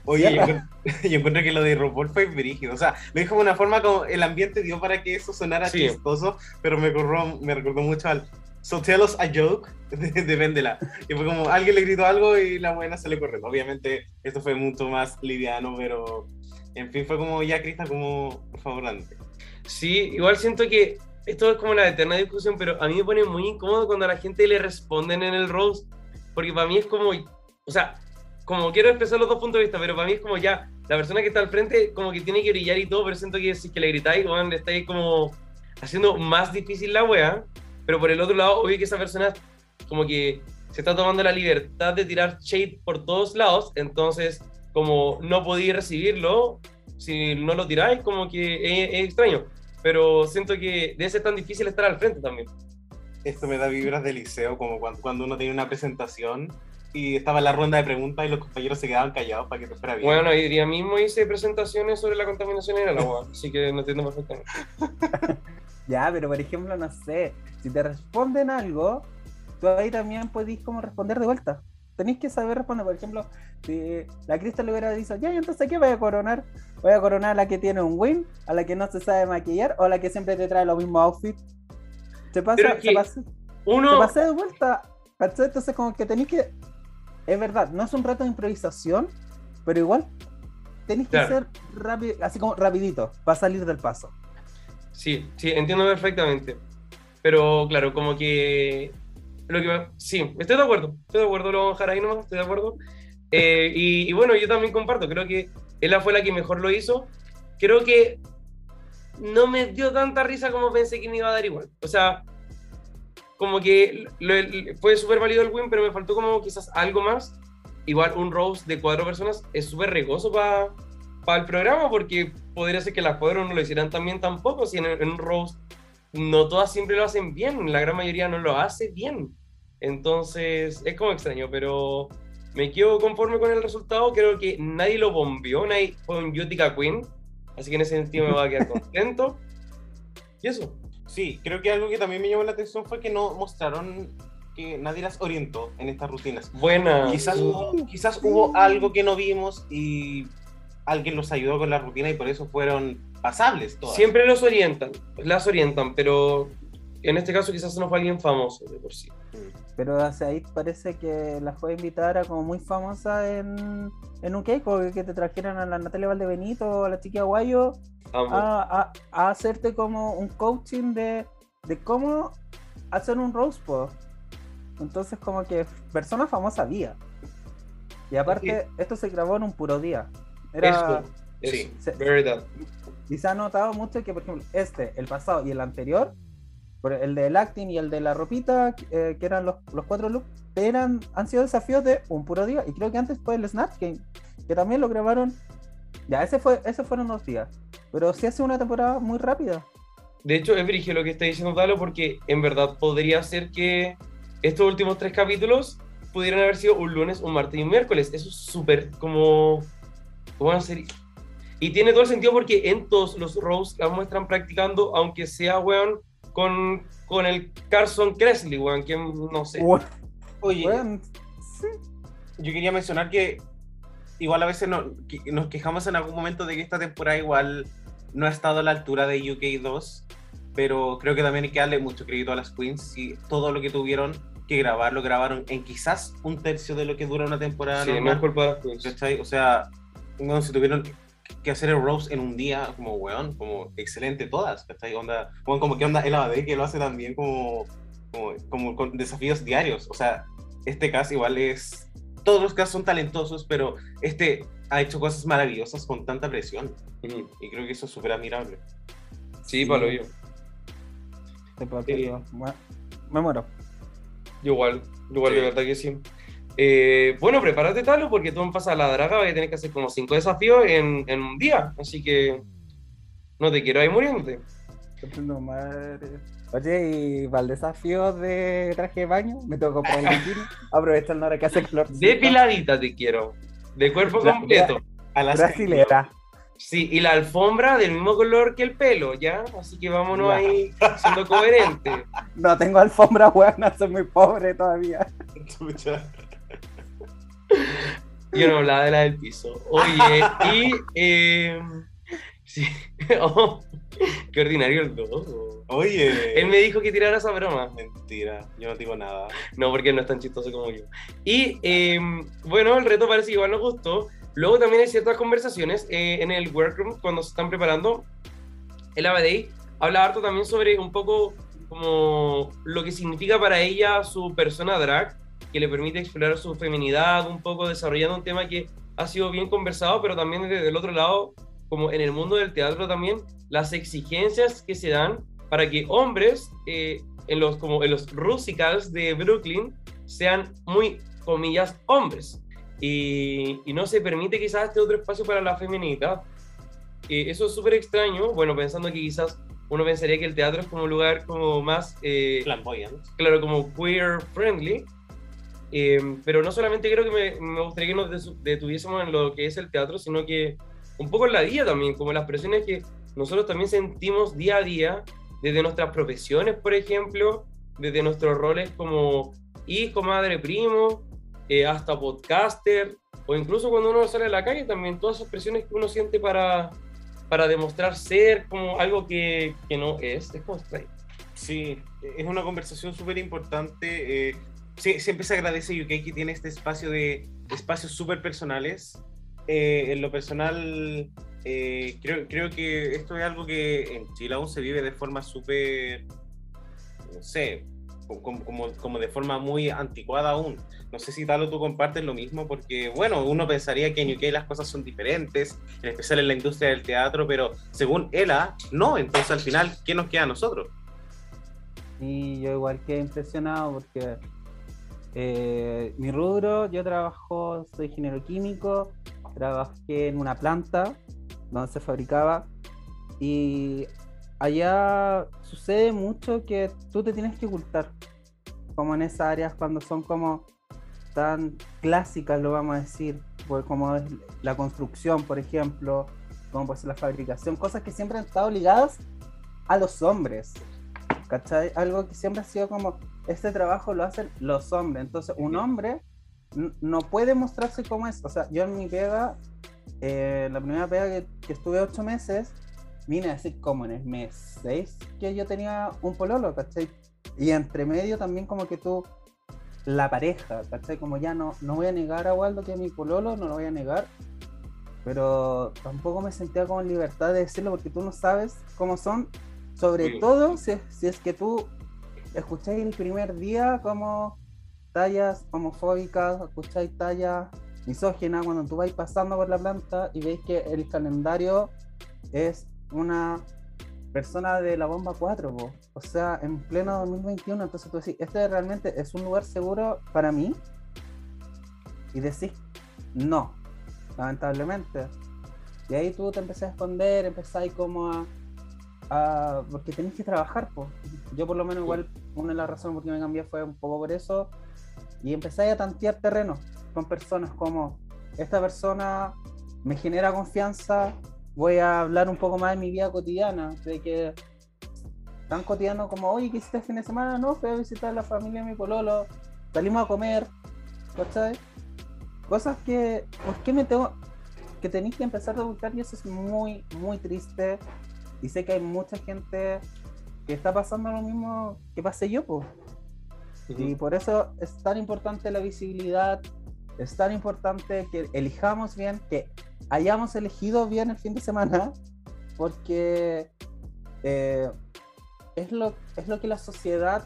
Oye, yo, encuentro- yo encuentro que lo de RuPaul fue brígido. O sea, lo dijo de una forma como el ambiente dio para que eso sonara Sí. chistoso, pero me, corró, me recordó mucho al So Tell Us a Joke de, de Vendela. Y fue como alguien le gritó algo y la buena se le corrió. Obviamente, esto fue mucho más liviano, pero en fin, fue como ya, Crista, como por favor. Sí, igual siento que esto es como la eterna discusión, pero a mí me pone muy incómodo cuando a la gente le responden en el roast, porque para mí es como, o sea, como quiero expresar los dos puntos de vista, pero para mí es como ya, la persona que está al frente como que tiene que brillar y todo, pero siento que si que le gritáis, weón, le estáis como haciendo más difícil la wea, pero por el otro lado, obvio que esa persona como que se está tomando la libertad de tirar shade por todos lados, entonces como no podéis recibirlo, si no lo tiráis, como que es, es extraño. Pero siento que debe ser tan difícil estar al frente también. Esto me da vibras de liceo, como cuando, cuando uno tiene una presentación y estaba en la ronda de preguntas y los compañeros se quedaban callados para que te fuera bien. Bueno, hoy día mismo hice presentaciones sobre la contaminación en el agua, así que no entiendo perfectamente. Ya, pero por ejemplo, no sé, si te responden algo, tú ahí también podés como responder de vuelta. Tenéis que saber responder, por ejemplo, si la Crystal le hubiera dicho, ya, ¿y entonces ¿qué voy a coronar? ¿Voy a coronar a la que tiene un win? ¿A la que no se sabe maquillar? ¿O a la que siempre te trae los mismos outfits? Se pasa, se pasa, se pasa de vuelta. ¿cachai? Entonces como que tenéis que... Es verdad, no es un reto de improvisación, pero igual tenéis que Claro. ser rápido, así como rapidito, para salir del paso. Sí, sí, entiendo perfectamente. Pero claro, como que... Lo que sí, estoy de acuerdo, estoy de acuerdo, lo vamos a dejar ahí nomás, estoy de acuerdo. Eh, y, bueno, yo también comparto, creo que ella fue la que mejor lo hizo. Creo que no me dio tanta risa como pensé que me iba a dar igual. O sea, como que lo- el- fue súper válido el win, pero me faltó como quizás algo más. Igual un roast de cuatro personas es súper riesgoso para el programa, porque podría ser que las cuatro no lo hicieran también tampoco. Si en, en un roast no todas siempre lo hacen bien, la gran mayoría no lo hace bien. Entonces es como extraño, pero me quedo conforme con el resultado. Creo que nadie lo bombeó, nadie fue un Utica Queen, así que en ese sentido me voy a quedar contento. Y eso. Sí, creo que algo que también me llamó la atención fue que no mostraron que nadie las orientó en estas rutinas. Buena. Quizás, hubo, quizás hubo algo que no vimos y alguien los ayudó con la rutina y por eso fueron pasables todas. Siempre los orientan, las orientan, pero en este caso quizás no fue alguien famoso de por sí. Pero hacia ahí parece que la fue invitada como muy famosa en, en un cake, porque que te trajeran a la Natalia Valdebenito o a la chiquilla Guayo a, a- a hacerte como un coaching de, de cómo hacer un roast po. Entonces como que persona famosa había. Y aparte, esto se grabó en un puro día. Era, Eso, sí, se- verdad. y se ha notado mucho que, por ejemplo, este, el pasado y el anterior, el del acting y el de la ropita, eh, que eran los, los cuatro looks, eran, han sido desafíos de un puro día. Y creo que antes fue el Snatch Game, que también lo grabaron. Ya, ese fue, ese fueron dos días. Pero sí hace una temporada muy rápida. De hecho, es brígido lo que está diciendo Talo, porque en verdad podría ser que estos últimos tres capítulos pudieran haber sido un lunes, un martes y un miércoles. Eso es súper como. ¿Cómo van a ser? Y tiene todo el sentido porque en todos los rows que muestran practicando, aunque sea, weón, con, con el Carson Kressley, weón, que no sé. Oye, Bueno, sí. yo quería mencionar que igual a veces no- que- nos quejamos en algún momento de que esta temporada igual no ha estado a la altura de UK 2, pero creo que también hay que darle mucho crédito a las queens y todo lo que tuvieron que grabar lo grabaron en quizás un tercio de lo que dura una temporada Sí, no es normal. culpa de las queens. ¿cachai? O sea, no, si tuvieron que hacer el roast en un día, como weón, como excelente todas, ¿cachai? Onda, weón, como que onda el ABD que lo hace también como, como, como con desafíos diarios. O sea, este caso igual es. Todos los casos son talentosos, pero este ha hecho cosas maravillosas con tanta presión. Ujú. Y creo que eso es súper admirable. Sí, para lo yo. Sí. bueno, Me muero. Igual, yo igual, Sí. de verdad que sí. Eh, bueno, prepárate, Talo, porque tú en Pasa la Draga vas a tener que hacer como cinco desafíos en, en un día. Así que no te quiero ahí muriéndote. No, madre. Oye, y para el desafío de traje de baño, me tengo que comprar el bikini. Aprovecha el hora que hace calor. Depiladita te quiero. De cuerpo completo. A las Brasilera. Sí, y la alfombra del mismo color que el pelo, ¿ya? Así que vámonos Ya. ahí siendo coherentes. No tengo alfombra, weón, soy muy pobre todavía. Yo no hablaba de la del piso. Oye, y. eh, sí. Oh, qué ordinario el loco. Oye. Él me dijo que tirara esa broma. Mentira, yo no digo nada. No, porque no es tan chistoso como yo. Y eh, bueno, el reto parece que igual nos gustó. Luego también hay ciertas conversaciones eh, en el workroom cuando se están preparando. El Abadei habla harto también sobre un poco como lo que significa para ella su persona drag, que le permite explorar su feminidad, un poco desarrollando un tema que ha sido bien conversado, pero también desde el otro lado, como en el mundo del teatro también, las exigencias que se dan para que hombres eh, en los como en los musicals de Brooklyn sean muy comillas hombres y, y no se permite quizás este otro espacio para la feminidad Eh, eso es súper extraño bueno pensando que quizás uno pensaría que el teatro es como un lugar como más eh, Flamboyant. claro, como queer friendly. Eh, pero no solamente creo que me, me gustaría que nos detuviésemos en lo que es el teatro, sino que un poco en la vida también, como las presiones que nosotros también sentimos día a día, desde nuestras profesiones, por ejemplo, desde nuestros roles como hijo, madre, primo, eh, hasta podcaster, o incluso cuando uno sale a la calle también, todas esas presiones que uno siente para, para demostrar ser como algo que, que no es, es como. Sí, es una conversación súper importante. eh, sí, siempre se agradece UK que tiene este espacio de espacios súper personales. Eh, en lo personal, eh, creo, creo que esto es algo que en Chile aún se vive de forma súper, no sé, como, como, como de forma muy anticuada aún. No sé si Talo tú compartes lo mismo, porque bueno, uno pensaría que en UK las cosas son diferentes, en especial en la industria del teatro, pero según Ela, no. Entonces al final, ¿qué nos queda a nosotros? Y yo igual quedé impresionado porque eh, mi rubro, yo trabajo, soy ingeniero químico, trabajé en una planta donde se fabricaba y allá sucede mucho que tú te tienes que ocultar, como en esas áreas cuando son como tan clásicas, lo vamos a decir, pues como es la construcción, por ejemplo, como puede ser la fabricación, cosas que siempre han estado ligadas a los hombres. ¿Cachai? Algo que siempre ha sido como, este trabajo lo hacen los hombres. Entonces, un hombre no puede mostrarse como es. O sea, yo en mi pega eh, la primera pega que, que estuve ocho meses, vine a decir como en el mes 6 que yo tenía un pololo, ¿cachai? Y entre medio también como que tú, la pareja, ¿cachai? Como ya no, no voy a negar a Waldo que es mi pololo, no lo voy a negar, pero tampoco me sentía como en libertad de decirlo porque tú no sabes cómo son, sobre Sí. todo si, si es que tú escucháis el primer día como tallas homofóbicas, escucháis tallas misóginas cuando tú vais pasando por la planta y veis que el calendario es una persona de la bomba 4, po. o sea, en pleno 2021, entonces tú decís, este realmente es un lugar seguro para mí y decís, no, lamentablemente. Y ahí tú te empezás a esconder, empezáis como a, a- porque tenés que trabajar, pues. Yo por lo menos igual, una de las razones por qué me cambié fue un poco por eso, y empezáis a tantear terreno con personas como, esta persona me genera confianza, voy a hablar un poco más de mi vida cotidiana, de que tan cotidiano como, oye, ¿qué hiciste el fin de semana? No, fui a visitar a la familia de mi pololo, salimos a comer, ¿cachai? Cosas que, ¿por qué me tengo, que tenéis que empezar a buscar y eso es muy, muy triste. Y sé que hay mucha gente que está pasando lo mismo que pasé yo, pues. Y por eso es tan importante la visibilidad, es tan importante que elijamos bien, que hayamos elegido bien el fin de semana, porque eh, es, lo, es lo que la sociedad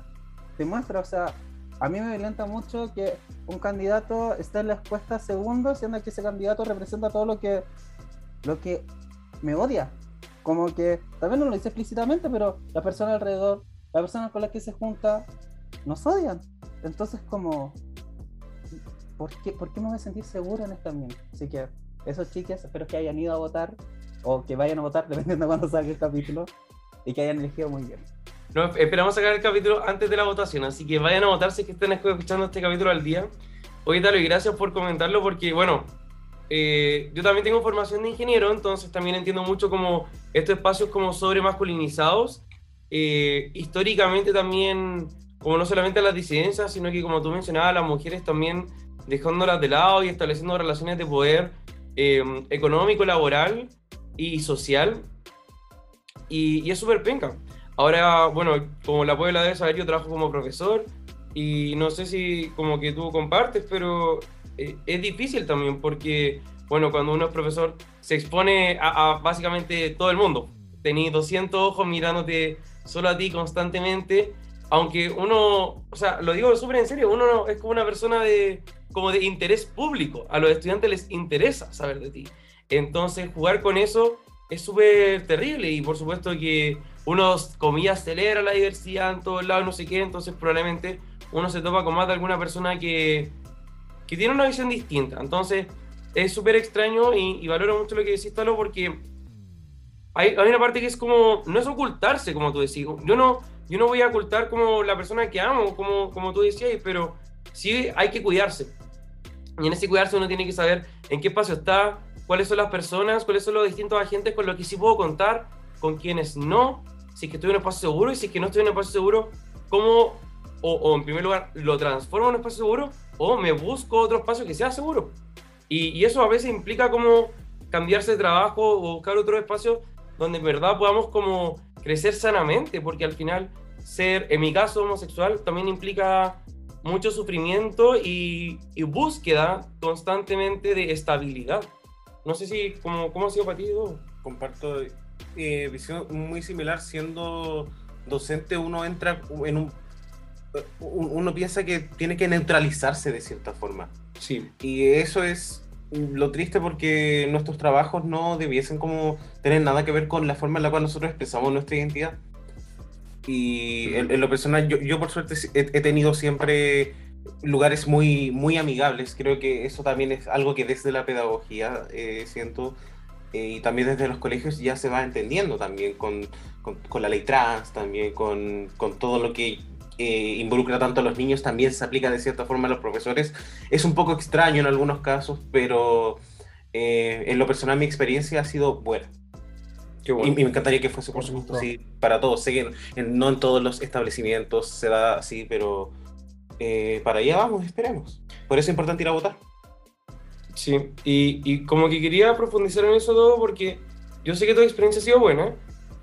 demuestra. O sea, a mí me violenta mucho que un candidato esté en la encuesta segundo, siendo que ese candidato representa todo lo que, lo que me odia. Como que, también no lo dice explícitamente, pero la persona alrededor, la persona con la que se junta, nos odian. Entonces, como, ¿por qué, ¿por qué me voy a sentir seguro en este ambiente? Así que, esos chiques, espero que hayan ido a votar, o que vayan a votar, dependiendo de cuándo salga el capítulo, y que hayan elegido muy bien. No, esperamos sacar el capítulo antes de la votación, así que vayan a votar si es que estén escuchando este capítulo al día. Oye, Talo, y gracias por comentarlo, porque, bueno, eh, yo también tengo formación de ingeniero, entonces también entiendo mucho como estos espacios como sobre masculinizados. Eh, históricamente también, como no solamente las disidencias, sino que como tú mencionabas, las mujeres también dejándolas de lado y estableciendo relaciones de poder eh, económico, laboral y social. Y, y es súper penca. Ahora, bueno, como la Puebla debe saber, yo trabajo como profesor y no sé si como que tú compartes, pero eh, es difícil también porque, bueno, cuando uno es profesor se expone a, a básicamente todo el mundo. Tenís 200 ojos mirándote solo a ti constantemente, aunque uno, o sea, lo digo súper en serio, uno no- es como una persona de, como de interés público, a los estudiantes les interesa saber de ti. Entonces, jugar con eso es súper terrible y por supuesto que uno, comillas, celebra la diversidad en todos lados, no sé qué, entonces probablemente uno se topa con más de alguna persona que, que tiene una visión distinta. Entonces, es súper extraño y, y valoro mucho lo que decís, Talo, porque hay, hay una parte que es como, no es ocultarse, como tú decís. Yo no, yo no voy a ocultar como la persona que amo, como, como tú decías, pero sí hay que cuidarse. Y en ese cuidarse uno tiene que saber en qué espacio está, cuáles son las personas, cuáles son los distintos agentes con los que sí puedo contar, con quienes no, si es que estoy en un espacio seguro y si es que no estoy en un espacio seguro, cómo, o, en primer lugar, lo transformo en un espacio seguro o me busco otro espacio que sea seguro. Y, eso a veces implica como cambiarse de trabajo o buscar otro espacio donde en verdad podamos como crecer sanamente, porque al final ser, en mi caso, homosexual también implica mucho sufrimiento y, búsqueda constantemente de estabilidad. No sé si, como, ¿cómo ha sido para ti? Comparto eh, visión muy similar. Siendo docente, uno entra en un. Un- Uno piensa que tiene que neutralizarse de cierta forma. Sí. Y eso es lo triste porque nuestros trabajos no debiesen como tener nada que ver con la forma en la cual nosotros expresamos nuestra identidad. Y en, en lo personal, yo, yo por suerte he, he tenido siempre lugares muy, muy amigables. Creo que eso también es algo que desde la pedagogía eh, siento eh, y también desde los colegios ya se va entendiendo también con, con, con la ley trans, también con, con todo lo que eh, involucra tanto a los niños, también se aplica de cierta forma a los profesores. Es un poco extraño en algunos casos, pero eh, en lo personal mi experiencia ha sido buena. Qué Y, bueno. y me encantaría que fuese, por supuesto, así para todos. Sé que en- en- no en todos los establecimientos se da así, pero eh, para allá vamos, esperemos. Por eso es importante ir a votar. Sí, y, y como que quería profundizar en eso todo porque yo sé que tu experiencia ha sido buena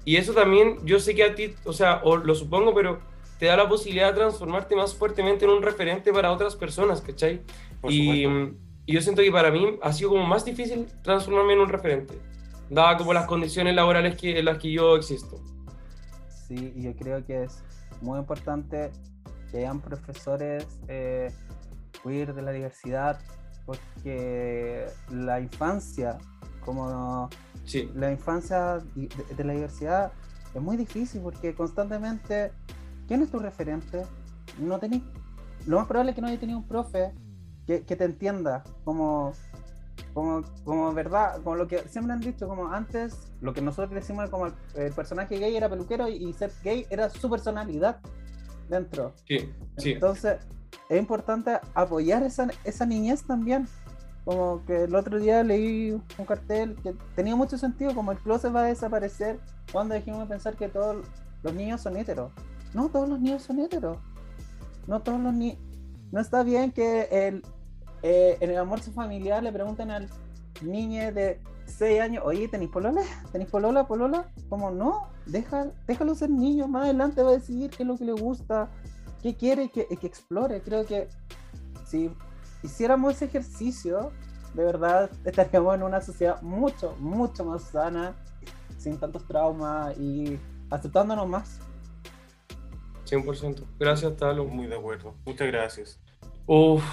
y eso también yo sé que a ti, o sea, o lo supongo, pero te da la posibilidad de transformarte más fuertemente en un referente para otras personas, ¿cachai? Y, y yo siento que para mí ha sido como más difícil transformarme en un referente, dada como las condiciones laborales que, en las que yo existo. Sí, y yo creo que es muy importante que hayan profesores eh, queer de la diversidad, porque la infancia, como Sí, la infancia de la diversidad, es muy difícil porque constantemente, ¿quién es tu referente? No tenés, lo más probable es que no haya tenido un profe que, que te entienda, como, como, como verdad, como lo que siempre han dicho, como antes, lo que nosotros decimos como el, el personaje gay era peluquero y, y ser gay era su personalidad dentro. sí, sí. Entonces, es importante apoyar esa, esa niñez también. Como que el otro día leí un cartel que tenía mucho sentido, como el closet va a desaparecer cuando dejemos de pensar que todos los niños son heteros. No, todos los niños son heteros. No todos los niños... No está bien que el, eh, en el almuerzo familiar le pregunten al niño de 6 años, oye, ¿tenéis polola? ¿Tenéis polola, polola? Como no, deja, déjalo ser niño, más adelante va a decidir qué es lo que le gusta, qué quiere que, que explore. Creo que si hiciéramos ese ejercicio, de verdad estaríamos en una sociedad mucho, mucho más sana, sin tantos traumas y aceptándonos más. 100%. Gracias, Talo. Muy de acuerdo. Muchas gracias. Uf.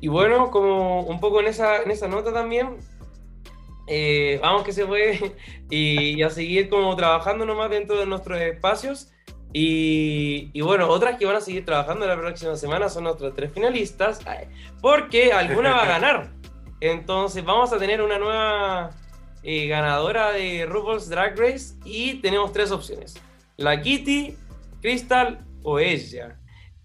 Y bueno, como un poco en esa, en esa nota también, eh, vamos que se fue y, y a seguir como trabajando nomás dentro de nuestros espacios. Y, y bueno, otras que van a seguir trabajando la próxima semana son nuestras tres finalistas, porque alguna va a ganar. Entonces vamos a tener una nueva eh, ganadora de RuPaul's Drag Race y tenemos tres opciones. La Kitty, Crystal o ella.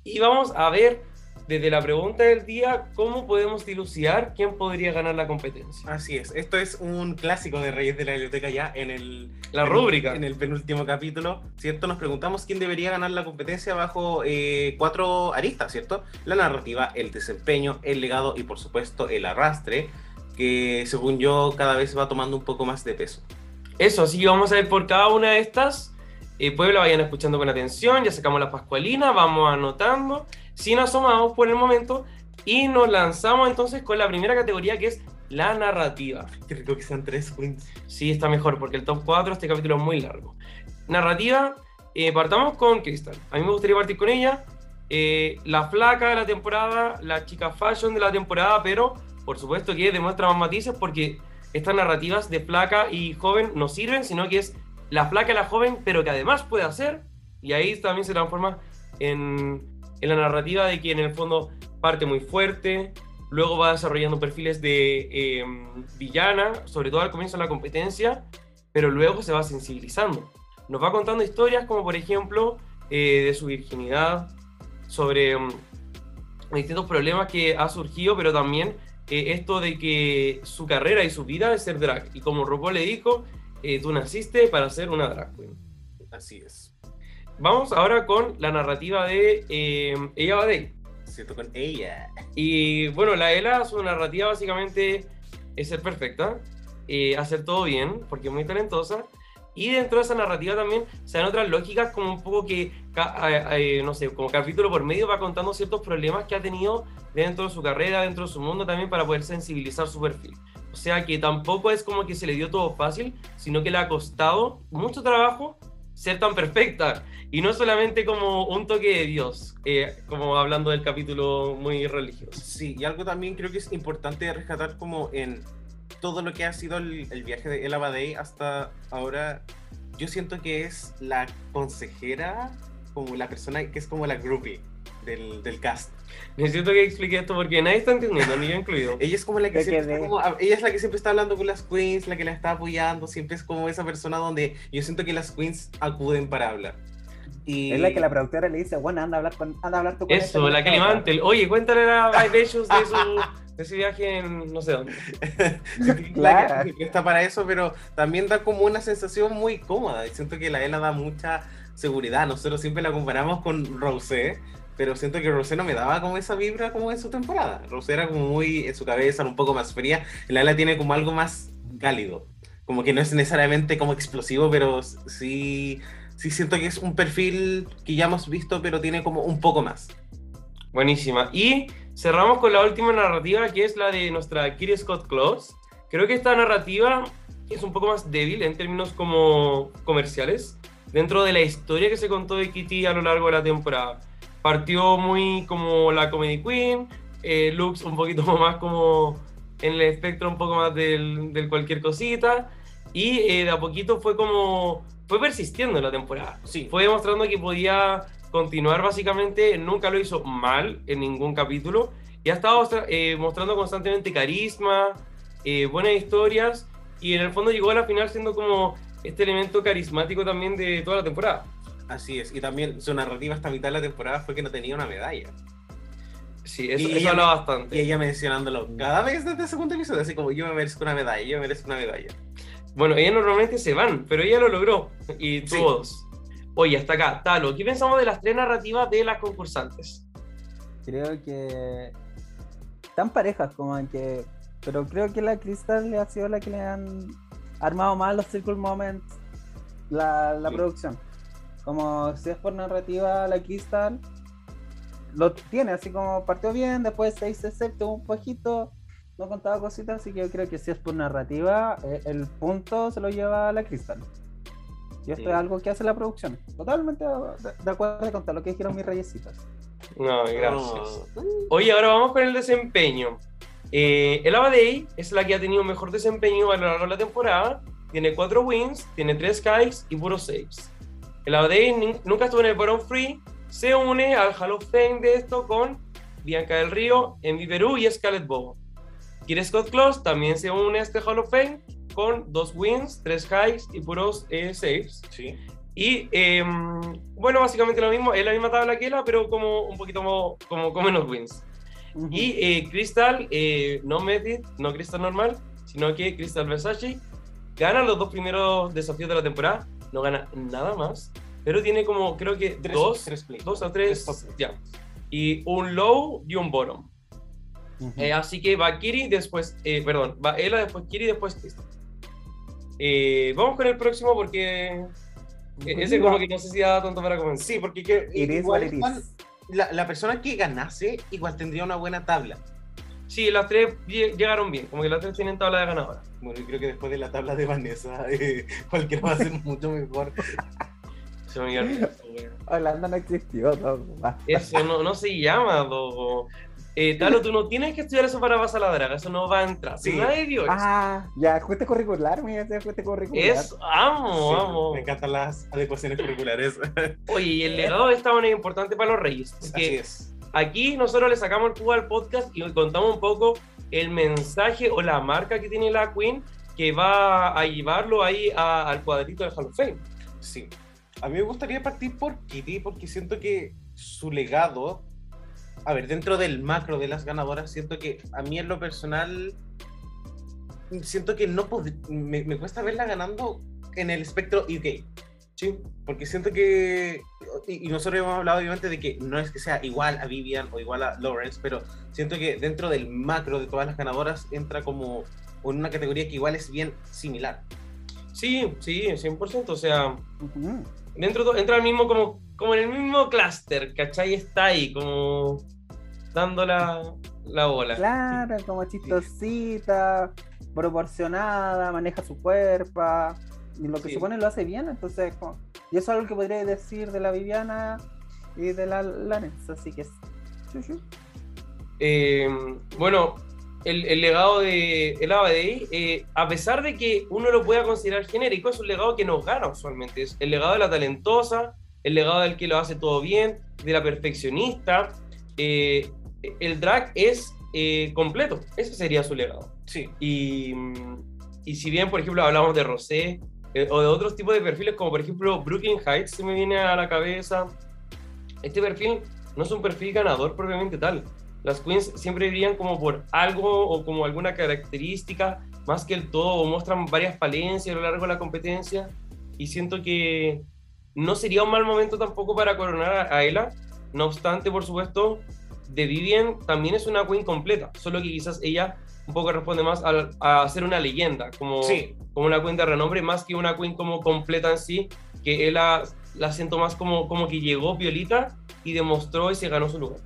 Y vamos a ver desde la pregunta del día cómo podemos dilucidar quién podría ganar la competencia. Así es, esto es un clásico de Reyes de la Biblioteca ya en el, La en- rúbrica. En el penúltimo capítulo, ¿cierto? Nos preguntamos quién debería ganar la competencia bajo eh, cuatro aristas, ¿cierto? La narrativa, el desempeño, el legado y por supuesto el arrastre, que según yo cada vez va tomando un poco más de peso. Eso, así que vamos a ver por cada una de estas. Eh, Puebla, vayan escuchando con atención. Ya sacamos la Pascualina, vamos anotando. Sin asomamos por el momento. Y nos lanzamos entonces con la primera categoría que es la narrativa. Qué rico que sean tres queens. Sí, está mejor porque el top 4, este capítulo es muy largo. Narrativa, eh, partamos con Crystal. A mí me gustaría partir con ella. Eh, la flaca de la temporada, la chica fashion de la temporada, pero por supuesto que demuestra más matices porque estas narrativas de flaca y joven no sirven, sino que es la flaca la joven, pero que además puede hacer, y ahí también se transforma en, en la narrativa de que en el fondo parte muy fuerte, luego va desarrollando perfiles de eh, villana, sobre todo al comienzo de la competencia, pero luego se va sensibilizando. Nos va contando historias como por ejemplo eh, de su virginidad, sobre um, distintos problemas que ha surgido, pero también eh, esto de que su carrera y su vida es ser drag. Y como RuPaul le dijo, eh, tú naciste para ser una drag queen. Así es. Vamos ahora con la narrativa de eh, Ella Badei. ¿Cierto? Con ella. Y bueno, la Ela, su narrativa básicamente es ser perfecta, eh, hacer todo bien, porque es muy talentosa. Y dentro de esa narrativa también se dan otras lógicas, como un poco que, eh, eh, no sé, como capítulo por medio va contando ciertos problemas que ha tenido dentro de su carrera, dentro de su mundo también para poder sensibilizar su perfil. O sea que tampoco es como que se le dio todo fácil, sino que le ha costado mucho trabajo ser tan perfecta. Y no solamente como un toque de Dios, eh, como hablando del capítulo muy religioso. Sí, y algo también creo que es importante rescatar como en todo lo que ha sido el, el viaje de Ella Badei hasta ahora, yo siento que es la consejera, como la persona que es como la groupie del, del cast. Necesito que explique esto porque nadie está entendiendo, ni yo incluido. Ella es como la que siempre está como- ella es la que siempre está hablando con las queens, la que la está apoyando, siempre es como esa persona donde yo siento que las queens acuden para hablar. Y Es la que la productora le dice, bueno, anda a hablar, con, anda a hablar tú con Eso, la que otra". Mantel. Oye, cuéntale a Vivacious de, su, ese viaje en no sé dónde. la Claro. que está para eso, pero también da como una sensación muy cómoda. Y siento que la Ela da mucha seguridad. Nosotros siempre la comparamos con Rosé, pero siento que Rosé no me daba como esa vibra como en su temporada. Rosé era como muy en su cabeza, un poco más fría. La Ala tiene como algo más cálido. Como que no es necesariamente como explosivo, pero sí, sí siento que es un perfil que ya hemos visto, pero tiene como un poco más. Buenísima. Y cerramos con la última narrativa, que es la de nuestra Kiri Scott Close. Creo que esta narrativa es un poco más débil en términos como comerciales, dentro de la historia que se contó de Kitty a lo largo de la temporada. Partió muy como la Comedy Queen, eh, looks un poquito más como en el espectro un poco más del, del cualquier cosita, y eh, de a poquito fue como, fue persistiendo en la temporada. Sí. Fue demostrando que podía continuar básicamente, nunca lo hizo mal en ningún capítulo, y ha estado eh, mostrando constantemente carisma, eh, buenas historias, y en el fondo llegó a la final siendo como este elemento carismático también de toda la temporada. Así es. Y también su narrativa hasta mitad de la temporada fue que no tenía una medalla. Sí, eso, Y eso habla bastante. Y ella mencionándolo cada vez desde el segundo episodio, así como yo me merezco una medalla, yo me merezco una medalla. Bueno, ellas normalmente se van, pero ella lo logró. Y Sí. todos. Oye, hasta acá, Talo, ¿qué pensamos de las tres narrativas de las concursantes? Creo que están parejas como en que pero creo que la Crystal le ha sido la que le han armado más los Circle Moments la, la Sí. producción como si es por narrativa la Crystal lo tiene así como partió bien después se hizo excepto un poquito no contaba cositas así que yo creo que si es por narrativa eh, el punto se lo lleva a la Crystal y esto Sí. es algo que hace la producción totalmente de, acuerdo con todo lo que dijeron mis reyesitas No, gracias. Oh. Oye, ahora vamos con el desempeño. Eh, el Abadei es la que ha tenido mejor desempeño a lo largo de la temporada. Tiene 4 wins, tiene 3 skies y puros saves. El Abadei nunca estuvo en el Bottom Free. Se une al Hall of Fame de esto con Bianca del Río, Envy Perú y Scarlett Bobo. Kira Scott Close también se une a este Hall of Fame con 2 wins, 3 skies y puros eh, saves. Sí. Y eh, bueno, básicamente lo mismo, es la misma tabla que ella, pero como un poquito mo- como, con menos wins. Ujú. Y eh, Crystal, eh, no Method, no Crystal normal, sino que Crystal Versace gana los dos primeros desafíos de la temporada, no gana nada más, pero tiene como, creo que Tres- dos, tres play. dos a tres, Tres ya. Y un low y un bottom. Ujú. Eh, así que va Kiri, después, eh, perdón, va Ella, después Kiri, después Crystal. Eh, vamos con el próximo porque eh, ese como que no sé si da tanto para comenzar. Sí, porque que, is igual is. están- la, la persona que ganase igual tendría una buena tabla. Sí, las tres lle- llegaron bien, como que las tres tienen tabla de ganadora. Bueno, yo creo que después de la tabla de Vanessa, eh, cualquiera va a ser mucho mejor. Se me olvidó. Holanda no existió, no. Eso no, no se llama, Dogo. Eh, Talo, tú no tienes que estudiar eso para pasar la draga, eso no va a entrar. Sí. Nadie vio eso. Ah, ya, ajuste curricular, mira, ajuste curricular. Es, amo, Sí, amo. Me encantan las adecuaciones curriculares. Oye, y el legado de esta manera es importante para los reyes. Así es. aquí nosotros le sacamos el jugo al podcast y contamos un poco el mensaje o la marca que tiene la Queen que va a llevarlo ahí a- al cuadrito del Hall of Fame. Sí. A mí me gustaría partir por Kitty porque siento que su legado, a ver, dentro del macro de las ganadoras, siento que a mí en lo personal, siento que no me, me cuesta verla ganando en el espectro UK. Sí, porque siento que, y, y nosotros hemos hablado obviamente de que no es que sea igual a Vivian o igual a Lawrence, pero siento que dentro del macro de todas las ganadoras entra como en una categoría que igual es bien similar. Sí, sí, 100%. O sea, dentro entra el mismo como, como en el mismo clúster, ¿cachai? Está ahí como dando la, la bola. Claro, como chistosita, proporcionada, maneja su cuerpo, y lo que Sí. se pone lo hace bien, entonces, como- y eso es algo que podría decir de la Viviana y de la Lawrence, así que. Eh, bueno, el, el legado de el Abadei, eh, a pesar de que uno lo pueda considerar genérico, es un legado que nos gana usualmente. Es el legado de la talentosa, el legado del que lo hace todo bien, de la perfeccionista. Eh, el drag es eh, completo, ese sería su legado. Sí. Y, y si bien, por ejemplo, hablamos de Rosé eh, o de otros tipos de perfiles, como por ejemplo Brooklyn Heights, se me viene a la cabeza. Este perfil no es un perfil ganador propiamente tal. Las queens siempre brillan como por algo o como alguna característica, más que el todo, o muestran varias falencias a lo largo de la competencia. Y siento que no sería un mal momento tampoco para coronar a, a Ella, No obstante, por supuesto, de Vivian también es una queen completa, solo que quizás ella un poco responde más al- a, ser una leyenda, como, Sí. como una queen de renombre, más que una queen como completa en sí, que él la, la siento más como, como que llegó Violita y demostró y se ganó su lugar.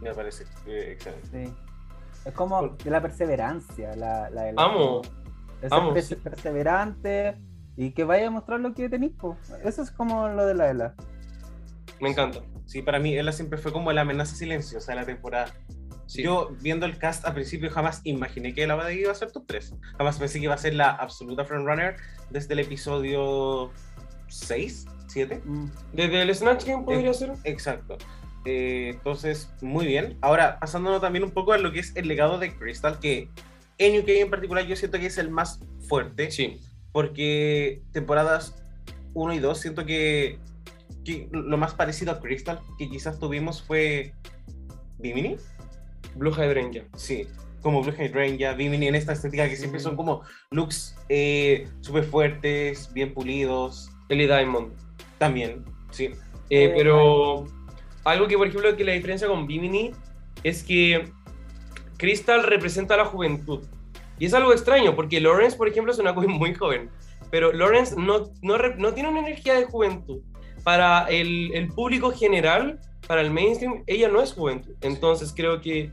Me parece eh, excelente. Sí. Es como de la perseverancia, la, la, la- Amo, de ser amo, perse- sí. perseverante y que vaya a mostrar lo que tenéis. Eso es como lo de la Ela. me encanta. Sí, para mí ella siempre fue como la amenaza silenciosa de la temporada. Sí. Yo viendo el cast al principio jamás imaginé que la iba a ser top 3. Jamás pensé que iba a ser la absoluta frontrunner desde el episodio 6, 7. Mm. Desde el Snatch Game podría Eh, ser. Exacto. Eh, entonces, muy bien. Ahora, pasándonos también un poco a lo que es el legado de Crystal, que en UK en particular yo siento que es el más fuerte, Sí, porque temporadas 1 y 2 siento que, que lo más parecido a Crystal que quizás tuvimos fue Bimini. Blue Hydrangea. Sí, como Blue Hydrangea, Bimini en esta estética que siempre Mm. son como looks eh, súper fuertes, bien pulidos. Ellie Diamond. También, sí. Eh, Eh, pero algo que, por ejemplo, que la diferencia con Bimini es que Crystal representa la juventud. Y es algo extraño, porque Lawrence, por ejemplo, es una queen muy joven. Pero Lawrence no, no, no tiene una energía de juventud. Para el, el público general, para el mainstream, ella no es juventud. Entonces creo que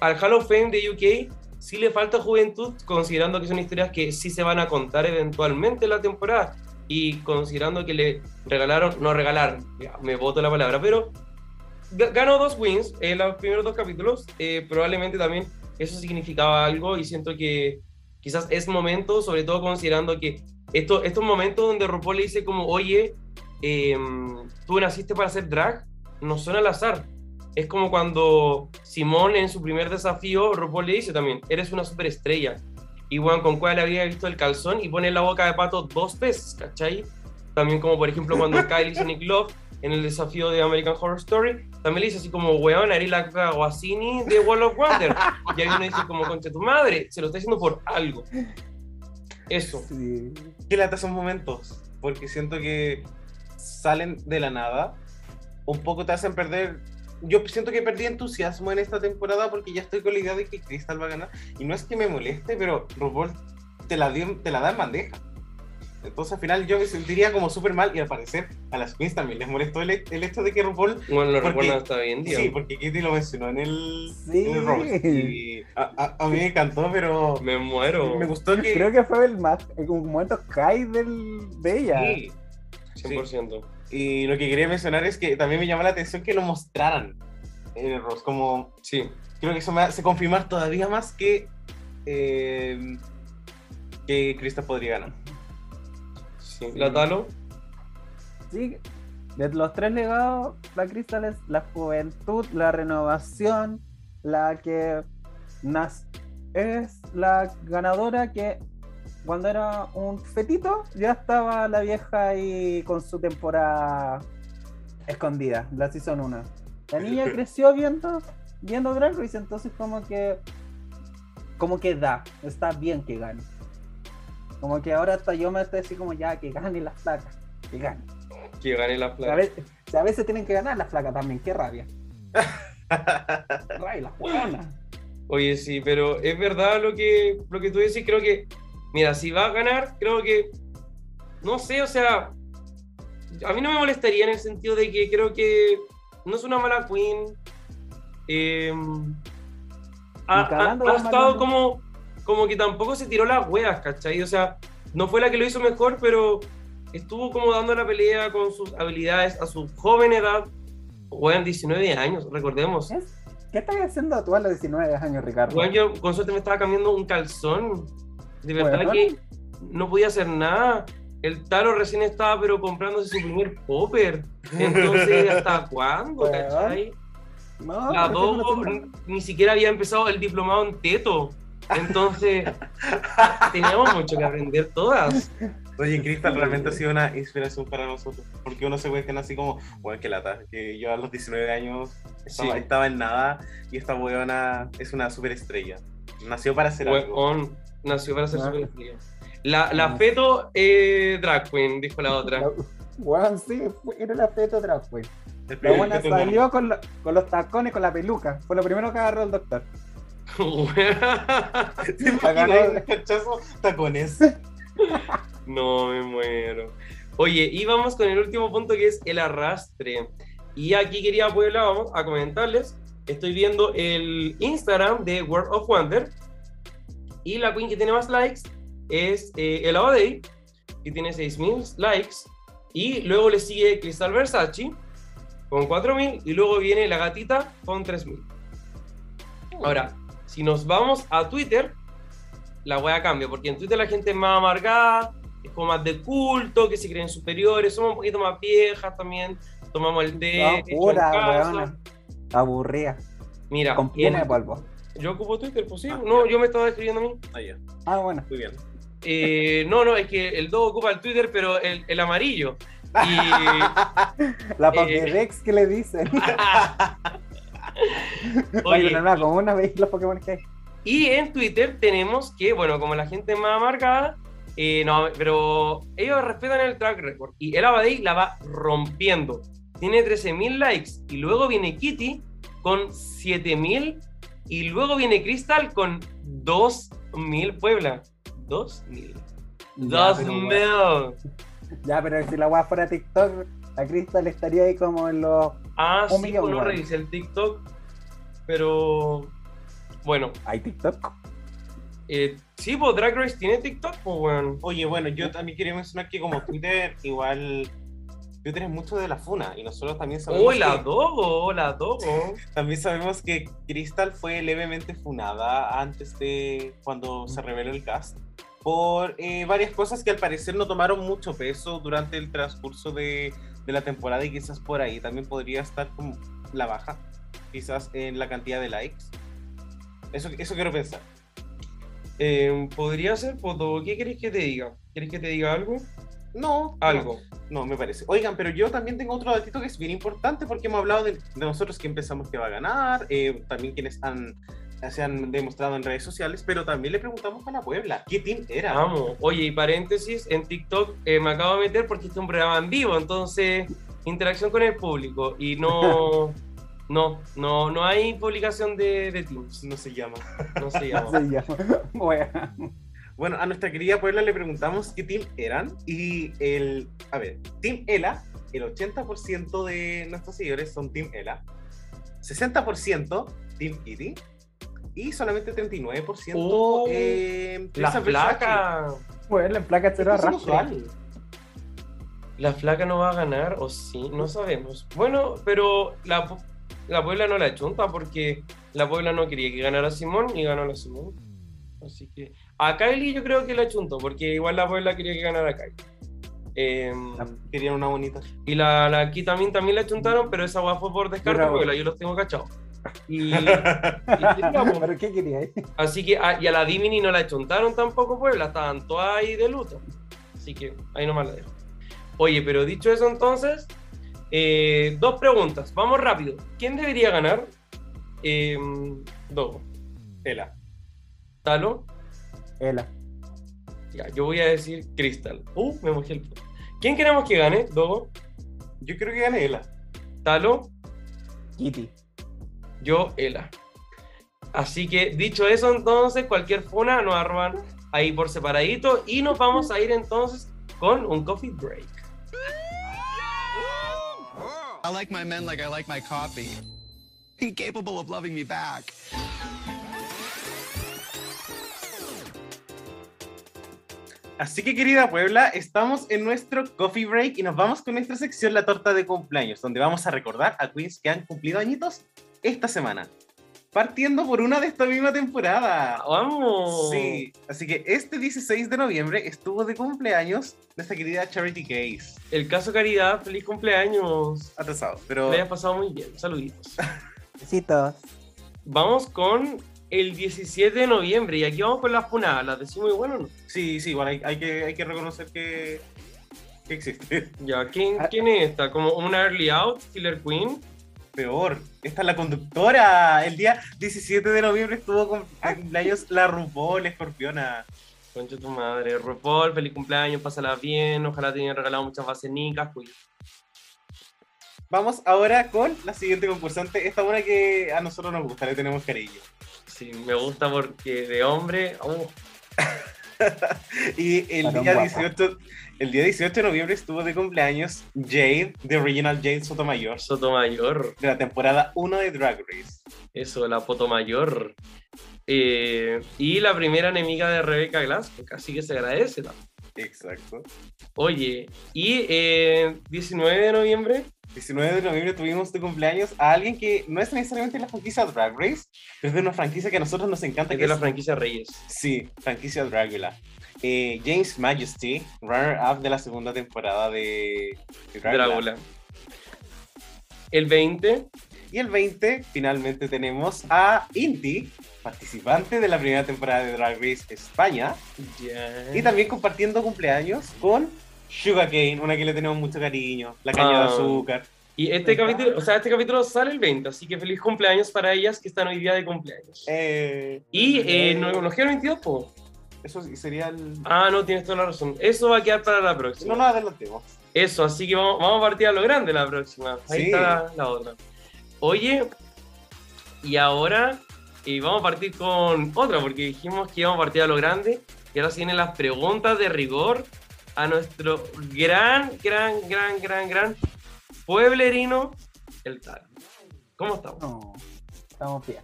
al Hall of Fame de UK sí le falta juventud, considerando que son historias que sí se van a contar eventualmente en la temporada. Y considerando que le regalaron, no regalaron, ya, me voto la palabra, pero ga- ganó dos wins en los primeros dos capítulos. eh, probablemente también eso significaba algo y siento que quizás es momento, sobre todo considerando que esto, estos momentos donde RuPaul le dice como, oye, em, tú naciste para hacer drag, no son al azar. Es como cuando Simón en su primer desafío, RuPaul le dice también, eres una superestrella. Y bueno, con cuál había visto el calzón y pone la boca de pato dos veces, ¿cachai? También como por ejemplo cuando Kylie hizo Nick Love en el desafío de American Horror Story, también le dice así como, weón, eres la Guasini de World of Wonder. Y ahí uno dice como, concha tu madre, se lo está haciendo por algo. Eso. Sí. Qué lata esos momentos, porque siento que salen de la nada, un poco te hacen perder. Yo siento que perdí entusiasmo en esta temporada porque ya estoy con la idea de que Crystal va a ganar. Y no es que me moleste, pero RuPaul te la, dio- te la da en bandeja. Entonces al final yo me sentiría como súper mal y al parecer a las queens también les molestó el, el hecho de que RuPaul... Bueno, lo Porque- recuerdo hasta hoy en día. Sí, porque Kitty lo mencionó en el, Sí. en el roast. Y a, a- a mí me encantó, pero Me muero. me gustó que... Creo que fue el más, el momento high del, de ella. sí. 100%. Y lo que quería mencionar es que también me llama la atención que lo mostraran en el roast. Como Sí. creo que eso me hace confirmar todavía más que eh, que Krista podría ganar. sí. La Talo, Sí, de los tres legados, la Crystal es la juventud, la renovación, la que nas- es la ganadora que cuando era un fetito ya estaba la vieja ahí con su temporada escondida, la season 1. La niña creció viendo, viendo Drag Race, entonces como que como que da, está bien que gane. Como que ahora hasta yo me estoy así como ya que gane las placas, que gane. que gane la A plata. veces, a veces tienen que ganar las flacas también, qué rabia. Rabia, las. Oye, sí, pero es verdad lo que, lo que tú decís. Creo que, mira, si va a ganar, creo que, no sé, o sea, a mí no me molestaría en el sentido de que creo que no es una mala queen. Eh, ha, ha- ha estado como, como que tampoco se tiró las huevas, ¿cachai? O sea, no fue la que lo hizo mejor, pero estuvo como dando la pelea con sus habilidades a su joven edad. Weón, 19 años, recordemos. ¿Qué estás haciendo tú a los 19 años, Ricardo? Weón, yo con suerte me estaba cambiando un calzón. De verdad Weón. que no podía hacer nada. El Taro recién estaba, pero comprándose su primer popper. Entonces, ¿hasta cuándo, Weón. cachai? no, La ¿por qué Dogo no ni siquiera había empezado el diplomado en teto. Entonces, teníamos mucho que aprender todas. Oye, Crystal realmente ha sido una inspiración para nosotros. Porque uno se cuestiona así como, bueno, que lata, que yo a los 19 años estaba, Sí. estaba en nada y esta weona es una superestrella. Nació para hacer algo. Weón, nació para ser Ah. super La, la Ah. feto eh, drag queen, dijo la otra. La- sí, era la feto drag, pues. El La buena salió con, lo- con los tacones, con la peluca. Fue lo primero que agarró el doctor. ¿Te imaginas cachazo tacones? No, me muero. Oye, y vamos con el último punto que es el arrastre. Y aquí quería Puebla, vamos a comentarles. Estoy viendo el Instagram de World of Wonder. Y la queen que tiene más likes es eh, el Abadei, que tiene 6.000 likes. Y luego le sigue Crystal Versace con 4.000. Y luego viene la gatita con 3.000. Ahora, si nos vamos a Twitter, la wea cambia, porque en Twitter la gente es más amargada, es como más de culto, que se creen superiores, somos un poquito más viejas también, tomamos el té, No, pura. Aburrida. Mira, Con pluma de en- polvo. Yo ocupo Twitter, pues sí, Ah, no, ya. yo me estaba escribiendo a mí. Ah, ya. Ah, bueno. Muy bien. Eh, no, no, es que el Dogo ocupa el Twitter, pero el, el amarillo. Y, La Eh. Pokédex que le dicen. Oye, oye, no, no, como una vez los Pokémon que hay. Y en Twitter tenemos que, bueno, como la gente es más marcada, eh, no, pero ellos respetan el track record. Y el Abadei la va rompiendo. Tiene 13.000 likes. Y luego viene Kitty con 7.000. Y luego viene Crystal con 2.000 Puebla. 2.000. Ya, pero, weón. 2.000. Ya, pero si la weá fuera TikTok, la Crystal estaría ahí como en los. Ah, Un sí, millón, no revisé el TikTok. Pero bueno, ¿Hay TikTok? eh, sí, pues Drag Race tiene TikTok, pues bueno. Oye, bueno, yo también quería mencionar que como Twitter, igual Twitter es mucho de la funa y nosotros también sabemos, Hola, que, Dogo, hola, Dogo. también sabemos que Crystal fue levemente funada antes de cuando se reveló el cast por eh, varias cosas que al parecer no tomaron mucho peso durante el transcurso de, de la temporada y quizás por ahí también podría estar como la baja, quizás en la cantidad de likes. Eso, eso quiero pensar. Eh, Podría ser, Dogo, ¿qué querés que te diga? ¿Querés que te diga algo? No, Algo. No, me parece. Oigan, pero yo también tengo otro datito que es bien importante porque hemos hablado de, de nosotros que pensamos que va a ganar, eh, también quienes han, se han demostrado en redes sociales, pero también le preguntamos a la Puebla, ¿qué team era? Vamos. Oye, y paréntesis, en TikTok eh, me acabo de meter porque este es un programa en vivo, entonces interacción con el público y no, no, no, no hay publicación de, de Teams, No se llama. no se llama. Se llama. Bueno. Bueno, a nuestra querida Puebla le preguntamos qué team eran y el, a ver, Team Ela, el 80% de nuestros seguidores son Team Ela, 60% Team Kitty y solamente 39% Oh, eh, La flaca, Bueno, en placa cero inusual. la flaca no va a ganar, o sí, no sabemos. Bueno, pero la, la Puebla no la chunta porque la Puebla no quería que ganara Simón y ganó la Simón. Así que a Kylie yo creo que la chuntó porque igual la Puebla quería que ganara Kylie. Em, Querían una bonita. Y la, la aquí también, también la chuntaron, pero esa weá fue por descarte porque la- yo los tengo cachados. Y. ¿Pero qué quería? así que, ah, y a la Dimini no la chuntaron tampoco, pues, la estaban todas ahí de luto. Así que ahí nomás la dejo. Oye, pero dicho eso entonces, eh, dos preguntas, vamos rápido. ¿Quién debería ganar? Eh, Dogo. Ela. ¿Talo? Ela. Ya, yo voy a decir Crystal. Uh, me mojé el pelo. ¿Quién queremos que gane? Dogo. Yo creo que gane Ela. ¿Talo? Kitty. yo Ela. Así que dicho eso, entonces cualquier funa nos arroban ahí por separadito y nos vamos a ir entonces con un coffee break. I like my men like I like my coffee. Incapable of loving me back. Así que querida Puebla, estamos en nuestro coffee break y nos vamos con nuestra sección La Torta de Cumpleaños, donde vamos a recordar a queens que han cumplido añitos esta semana. Partiendo por una de esta misma temporada. ¡Vamos! Sí, así que este 16 de noviembre estuvo de cumpleaños nuestra querida Charity Case. El caso Caridad, feliz cumpleaños. Atrasado, pero Le hayas pasado muy bien, saluditos. Besitos. Vamos con el 17 de noviembre y aquí vamos con las funadas. ¿Las decimos igual o no? sí, sí, igual hay, hay que, hay que reconocer que, que existe. Ya, ¿quién, Ah. ¿quién es esta? ¿Como una early out? ¿Killer Queen? Peor, esta es la conductora. El día 17 de noviembre estuvo con de cumpleaños la RuPaul, escorpiona. Concha tu madre. RuPaul, feliz cumpleaños, pásala bien. Ojalá te hayan regalado muchas basenicas. Pues. vamos ahora con la siguiente concursante. Esta una que a nosotros nos gusta, le tenemos cariño. Sí, me gusta porque de hombre. oh, Y el día, guapo. 18, el día 18 de noviembre estuvo de cumpleaños Jade, de Original Jade Sotomayor, Sotomayor. de la temporada 1 de Drag Race. Eso, la Potomayor. Eh, y la primera enemiga de Rebecca Glasscock, así que se agradece. la- Exacto. Oye, y eh, 19 de noviembre, 19 de noviembre tuvimos de cumpleaños a alguien que no es necesariamente de la franquicia Drag Race, pero es de una franquicia que a nosotros nos encanta, es que de la es, franquicia Reyes. sí, franquicia Dragula. Eh, James Majesty, runner-up de la segunda temporada de, de Dragula. El 20, Y el 20, finalmente tenemos a Inti, participante de la primera temporada de Drag Race España, ya. y también compartiendo cumpleaños con Sugarcane, una que le tenemos mucho cariño, la caña de Ah. azúcar. Y este capítulo, o sea, este capítulo sale el 20, así que feliz cumpleaños para ellas que están hoy día de cumpleaños. Eh, y eh, no- nos queda el 22, po. Eso sería el... Ah, no, tienes toda la razón. Eso va a quedar para la No próxima. nos adelantemos. Eso, así que vamos, vamos a partir a lo grande la próxima. Ahí Sí. está la, la otra. Oye, y ahora eh, vamos a partir con otra, porque dijimos que íbamos a partir a lo grande. Y ahora se vienen las preguntas de rigor a nuestro gran, gran, gran, gran, gran pueblerino, el Talo. ¿Cómo estamos? No, estamos bien.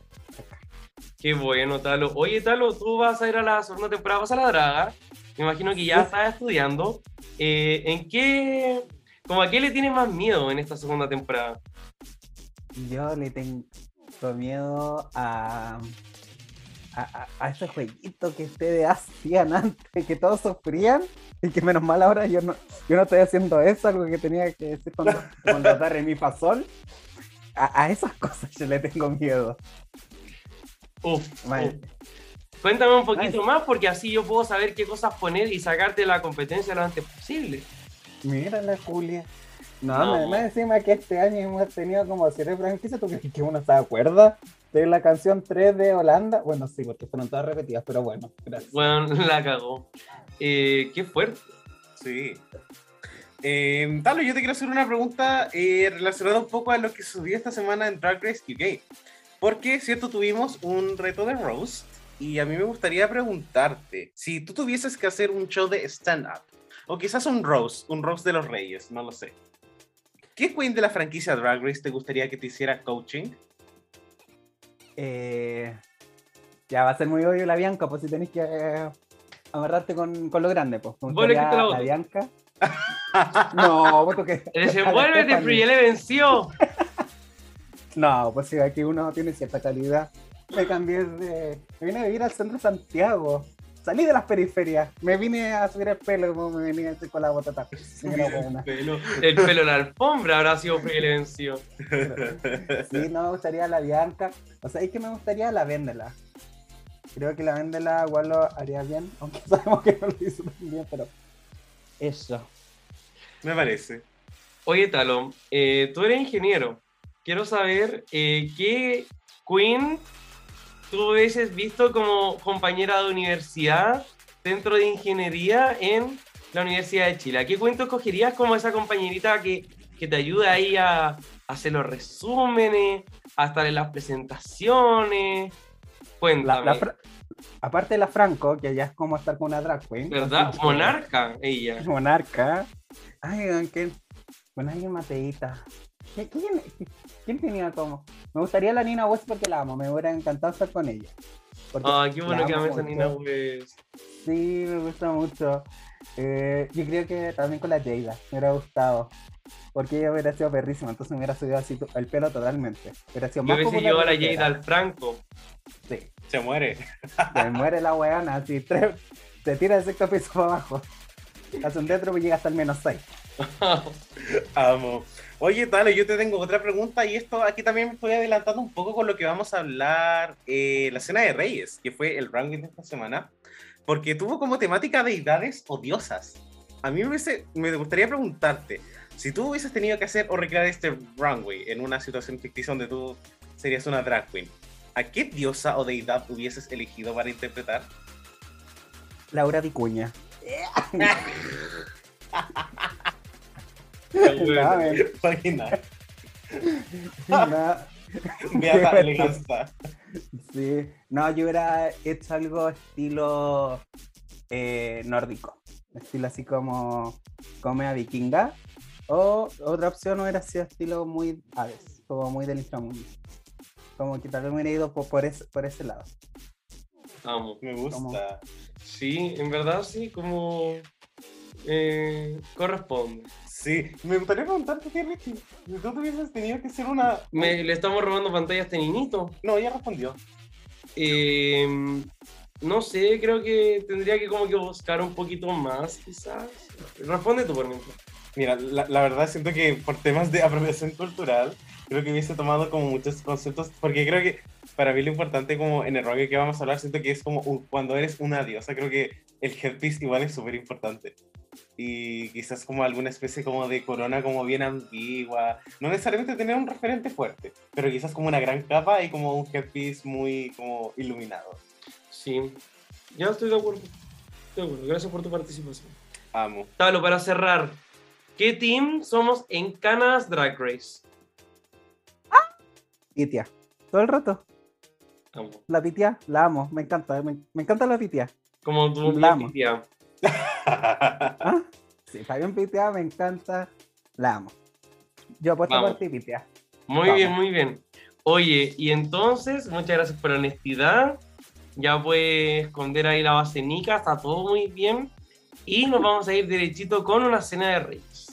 Qué bueno, Talo. Oye, Talo, tú vas a ir a la segunda temporada, vas a la draga. Me imagino que ya estás estudiando. Eh, ¿En qué, como a qué le tienes más miedo en esta segunda temporada? Yo le tengo miedo a, a, a, a ese jueguito que ustedes hacían antes, que todos sufrían y que menos mal ahora yo no, yo no estoy haciendo eso, algo que tenía que decir cuando, cuando dar mi fasol. A, a esas cosas yo le tengo miedo. Uf, Mal. uf. Cuéntame un poquito más porque así yo puedo saber qué cosas poner y sacarte la competencia lo antes posible. Mírala, Julia. No, No. me- más encima que este año hemos tenido como siete franquicias, ¿tú crees que uno se acuerda de la canción 3 de Holanda? Bueno, sí, porque fueron todas repetidas, pero bueno, gracias. Bueno, la cagó. Eh, qué fuerte. Sí. Eh, Talo, yo te quiero hacer una pregunta eh, relacionada un poco a lo que sucedió esta semana en Drag Race UK. Porque, cierto, tuvimos un reto de roast y a mí me gustaría preguntarte, si tú tuvieses que hacer un show de stand-up, o quizás un roast, un roast de los reyes, no lo sé. ¿Qué queen de la franquicia Drag Race te gustaría que te hiciera coaching? Eh, ya va a ser muy obvio la Bianca, pues si tenés que eh, amarrarte con, con lo grande, pues. Quitaste la la voto. Bianca. no, pues que. Desenvuélvete, Free, le venció. No, pues si aquí uno tiene cierta calidad. Me cambié de. Me vine a vivir al centro de Santiago. Salí de las periferias. Me vine a subir el pelo como me venía así con la botata. Mira, buena. El pelo en la alfombra habrá sido venció. Sí, no me gustaría la Bianca. O sea, es que me gustaría la Véndela. Creo que la Véndela igual lo haría bien, aunque sabemos que no lo hizo tan bien, pero. Eso. Me parece. Oye, Talo, eh, tú eres ingeniero. Quiero saber eh, qué Queen tú hubieses visto como compañera de universidad dentro de ingeniería en la Universidad de Chile. ¿A qué Queen tú escogerías como esa compañerita que, que te ayuda ahí a, hacer los resúmenes, a estar en las presentaciones? Cuéntame. la aparte de la Franco, que ya es como estar con una drag queen. ¿Verdad? Monarca, ella. Monarca. Ay, ¿quién? Bueno, alguien Mateita. ¿Quién, quién, quién tenía como? Me gustaría la Nina West porque la amo, me hubiera encantado estar con ella. Ay, qué bueno que ames a. Nina West. Sí, me gusta mucho. Eh, yo creo que también con la Jada, me hubiera gustado. Porque ella hubiera sido perrísima, entonces me hubiera subido así el pelo totalmente. Hubiera sido Yo más hubiese llevado a la era. al Franco. Sí, Se muere. se muere la weana, así, tres, se tira del sexto piso para abajo. Hace un tetro y llega hasta el menos 6. Amo. Oye, Talo, yo te tengo otra pregunta y esto aquí también me estoy adelantando un poco con lo que vamos a hablar eh, la Cena de Reyes, que fue el ranking de esta semana, porque tuvo como temática deidades odiosas. A mí me, hubiese- me gustaría preguntarte, si tú hubieses tenido que hacer o recrear este runway en una situación ficticia donde tú serías una drag queen, ¿a qué diosa o deidad hubieses elegido para interpretar? Laura Vicuña. Qué bueno. No, sí. Yo hubiera hecho algo estilo eh, nórdico. Estilo así como come vikinga. O otra opción hubiera sido estilo muy aves, como muy del inframundo. Como que tal vez me hubiera ido por, por ese, por ese lado. Amo. Me gusta. Sí, en verdad sí, como eh, corresponde. Sí, me gustaría preguntarte qué, Richie. Tú hubieses tenido que ser una. Me, le estamos robando pantalla a este niñito. No, ya respondió. Eh, no sé, creo que tendría que como que buscar un poquito más, quizás. Responde tú por mientras. Mira, la, la verdad siento que por temas de apropiación cultural, creo que hubiese tomado como muchos conceptos, porque creo que para mí lo importante como en el rock que vamos a hablar, siento que es como un- cuando eres una diosa, creo que el headpiece igual es súper importante. Y quizás como alguna especie como de corona como bien ambigua, no necesariamente tener un referente fuerte, pero quizás como una gran capa y como un headpiece muy como iluminado. Sí, ya estoy de acuerdo. Estoy de acuerdo. Gracias por tu participación. Amo. Tablo, para cerrar, ¿qué team somos en Canas Drag Race? Pitia. Todo el rato. Amo. La pitia, la amo. Me encanta. Me, me encanta la pitia. Como tú, La amo. ¿Ah? Sí, Fabián Pitia me encanta. La amo. Yo apuesto Vamos. por ti, Pitia. Muy Vamos. bien, muy bien. Oye, y entonces, muchas gracias por la honestidad. Ya puedes esconder ahí la base Nica, está todo muy bien. Y nos vamos a ir derechito con una cena de reyes.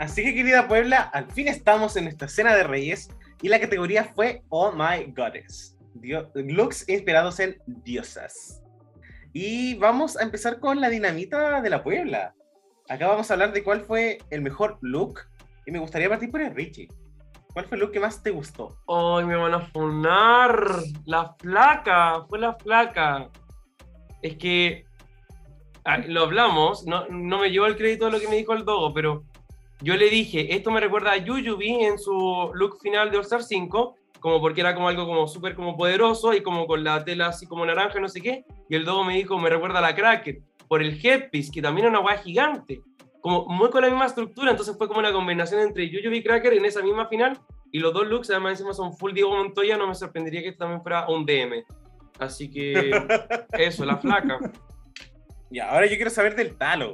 Así que querida Puebla, al fin estamos en nuestra cena de reyes y la categoría fue Oh My Goddess. Looks inspirados en diosas. Y vamos a empezar con la dinamita de la Puebla. Acá vamos a hablar de cuál fue el mejor look y me gustaría partir por el Richie. ¿Cuál fue el look que más te gustó? ¡Ay, me van a funar! La flaca, fue la flaca. Es que ah, lo hablamos, no, no me llevo el crédito de lo que me dijo el Dogo, pero yo le dije, esto me recuerda a Yuyubi en su look final de All Star 5, como porque era como algo como súper como poderoso y como con la tela así como naranja, no sé qué, y el Dogo me dijo, me recuerda a la Cracker, por el headpiece, que también era una guay gigante, como muy con la misma estructura, entonces fue como una combinación entre Yuyubi y Cracker en esa misma final, y los dos looks además encima son full Diego Montoya, no me sorprendería que este también fuera un DM. Así que eso, la flaca. Ya, ahora yo quiero saber del talo.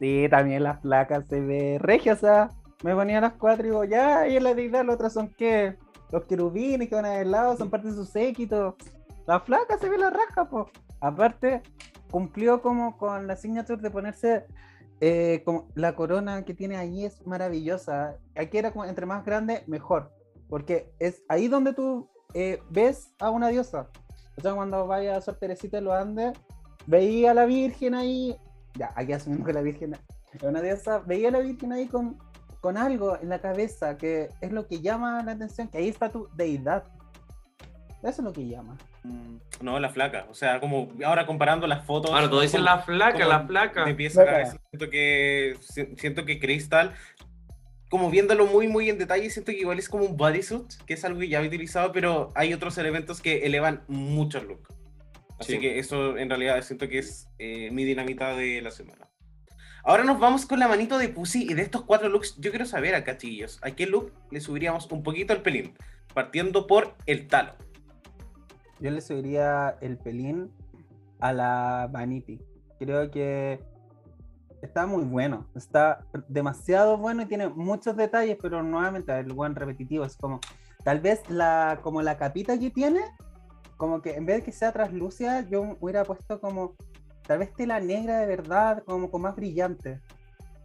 Sí, también las placas se ve regia, o sea, me ponía las cuatro y digo, ya, y en la deidad, las otras son que los querubines que van al lado son parte de su séquito. La flaca se ve la raja, pues. Aparte, cumplió como con la signature de ponerse eh, como la corona que tiene ahí es maravillosa. Aquí era como entre más grande, mejor. Porque es ahí donde tú eh, ves a una diosa. O sea, cuando vaya a Sor Teresita de los Andes, veía a la Virgen ahí. Ya, aquí asumimos que la Virgen es una diosa. Veía a la Virgen ahí con, con algo en la cabeza, que es lo que llama la atención, que ahí está tu deidad. Eso es lo que llama. Mm, No, la flaca. O sea, como ahora comparando las fotos. Ahora, todos dicen la flaca, la flaca. de pies a Flaca. cabeza. Siento que, si- siento que Crystal, como viéndolo muy, muy en detalle, siento que igual es como un bodysuit, que es algo que ya he utilizado, pero hay otros elementos que elevan mucho el look. Así Sí. que eso en realidad siento que es eh, mi dinamita de la semana. Ahora nos vamos con la manito de Pussy y de estos cuatro looks yo quiero saber acá, chiquillos, ¿a qué look le subiríamos un poquito el pelín? Partiendo por el talo. Yo le subiría el pelín a la Vanity. Creo que está muy bueno. Está demasiado bueno y tiene muchos detalles, pero nuevamente el buen repetitivo es como tal vez la como la capita que tiene, como que en vez de que sea translúcida, yo hubiera puesto como tal vez tela negra de verdad, como con más brillante.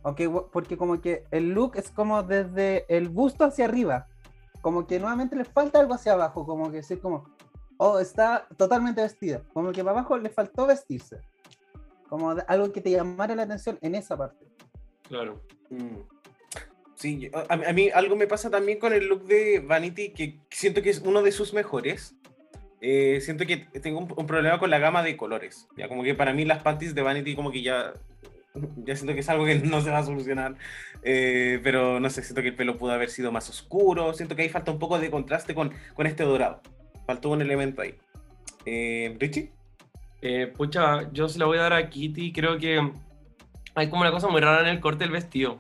Aunque, porque como que el look es como desde el busto hacia arriba. Como que nuevamente le falta algo hacia abajo, como que decir como, oh, está totalmente vestida. Como que para abajo le faltó vestirse. Como de- algo que te llamara la atención en esa parte. Claro. Mm. Sí, a, a mí algo me pasa también con el look de Vanity, que siento que es uno de sus mejores. Eh, siento que tengo un, un problema con la gama de colores. Ya como que para mí las panties de Vanity como que ya, ya siento que es algo que no se va a solucionar. Eh, pero no sé, siento que el pelo pudo haber sido más oscuro. Siento que ahí falta un poco de contraste con, con este dorado. faltó un elemento ahí. Eh, Richie. Eh, pucha, yo se la voy a dar a Kitty. Creo que hay como una cosa muy rara en el corte del vestido.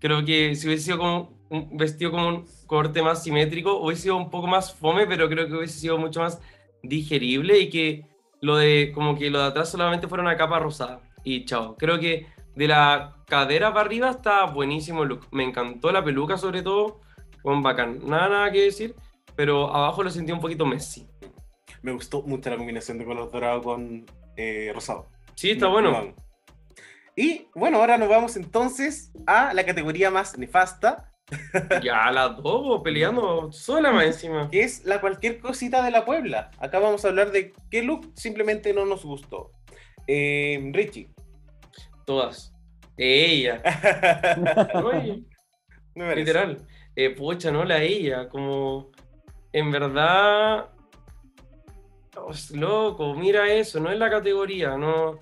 Creo que si hubiese sido como un vestido como un corte más simétrico, hubiese sido un poco más fome, pero creo que hubiese sido mucho más digerible y que lo de como que lo de atrás solamente fuera una capa rosada. Y chao. Creo que de la cadera para arriba está buenísimo el look. Me encantó la peluca sobre todo, con bacán. Nada, nada que decir, pero abajo lo sentí un poquito Messi. Me gustó mucho la combinación de color dorado con eh, rosado. Sí, está bueno. Y bueno, ahora nos vamos entonces a la categoría más nefasta, Ya las dos peleando sola más encima. que es la cualquier cosita de la Puebla. Acá vamos a hablar de qué look simplemente no nos gustó. Eh, Richie. Todas. Ella. Oye, literal. Eh, pucha, no la ella. Como, en verdad. oh, loco, mira eso, no es la categoría, no.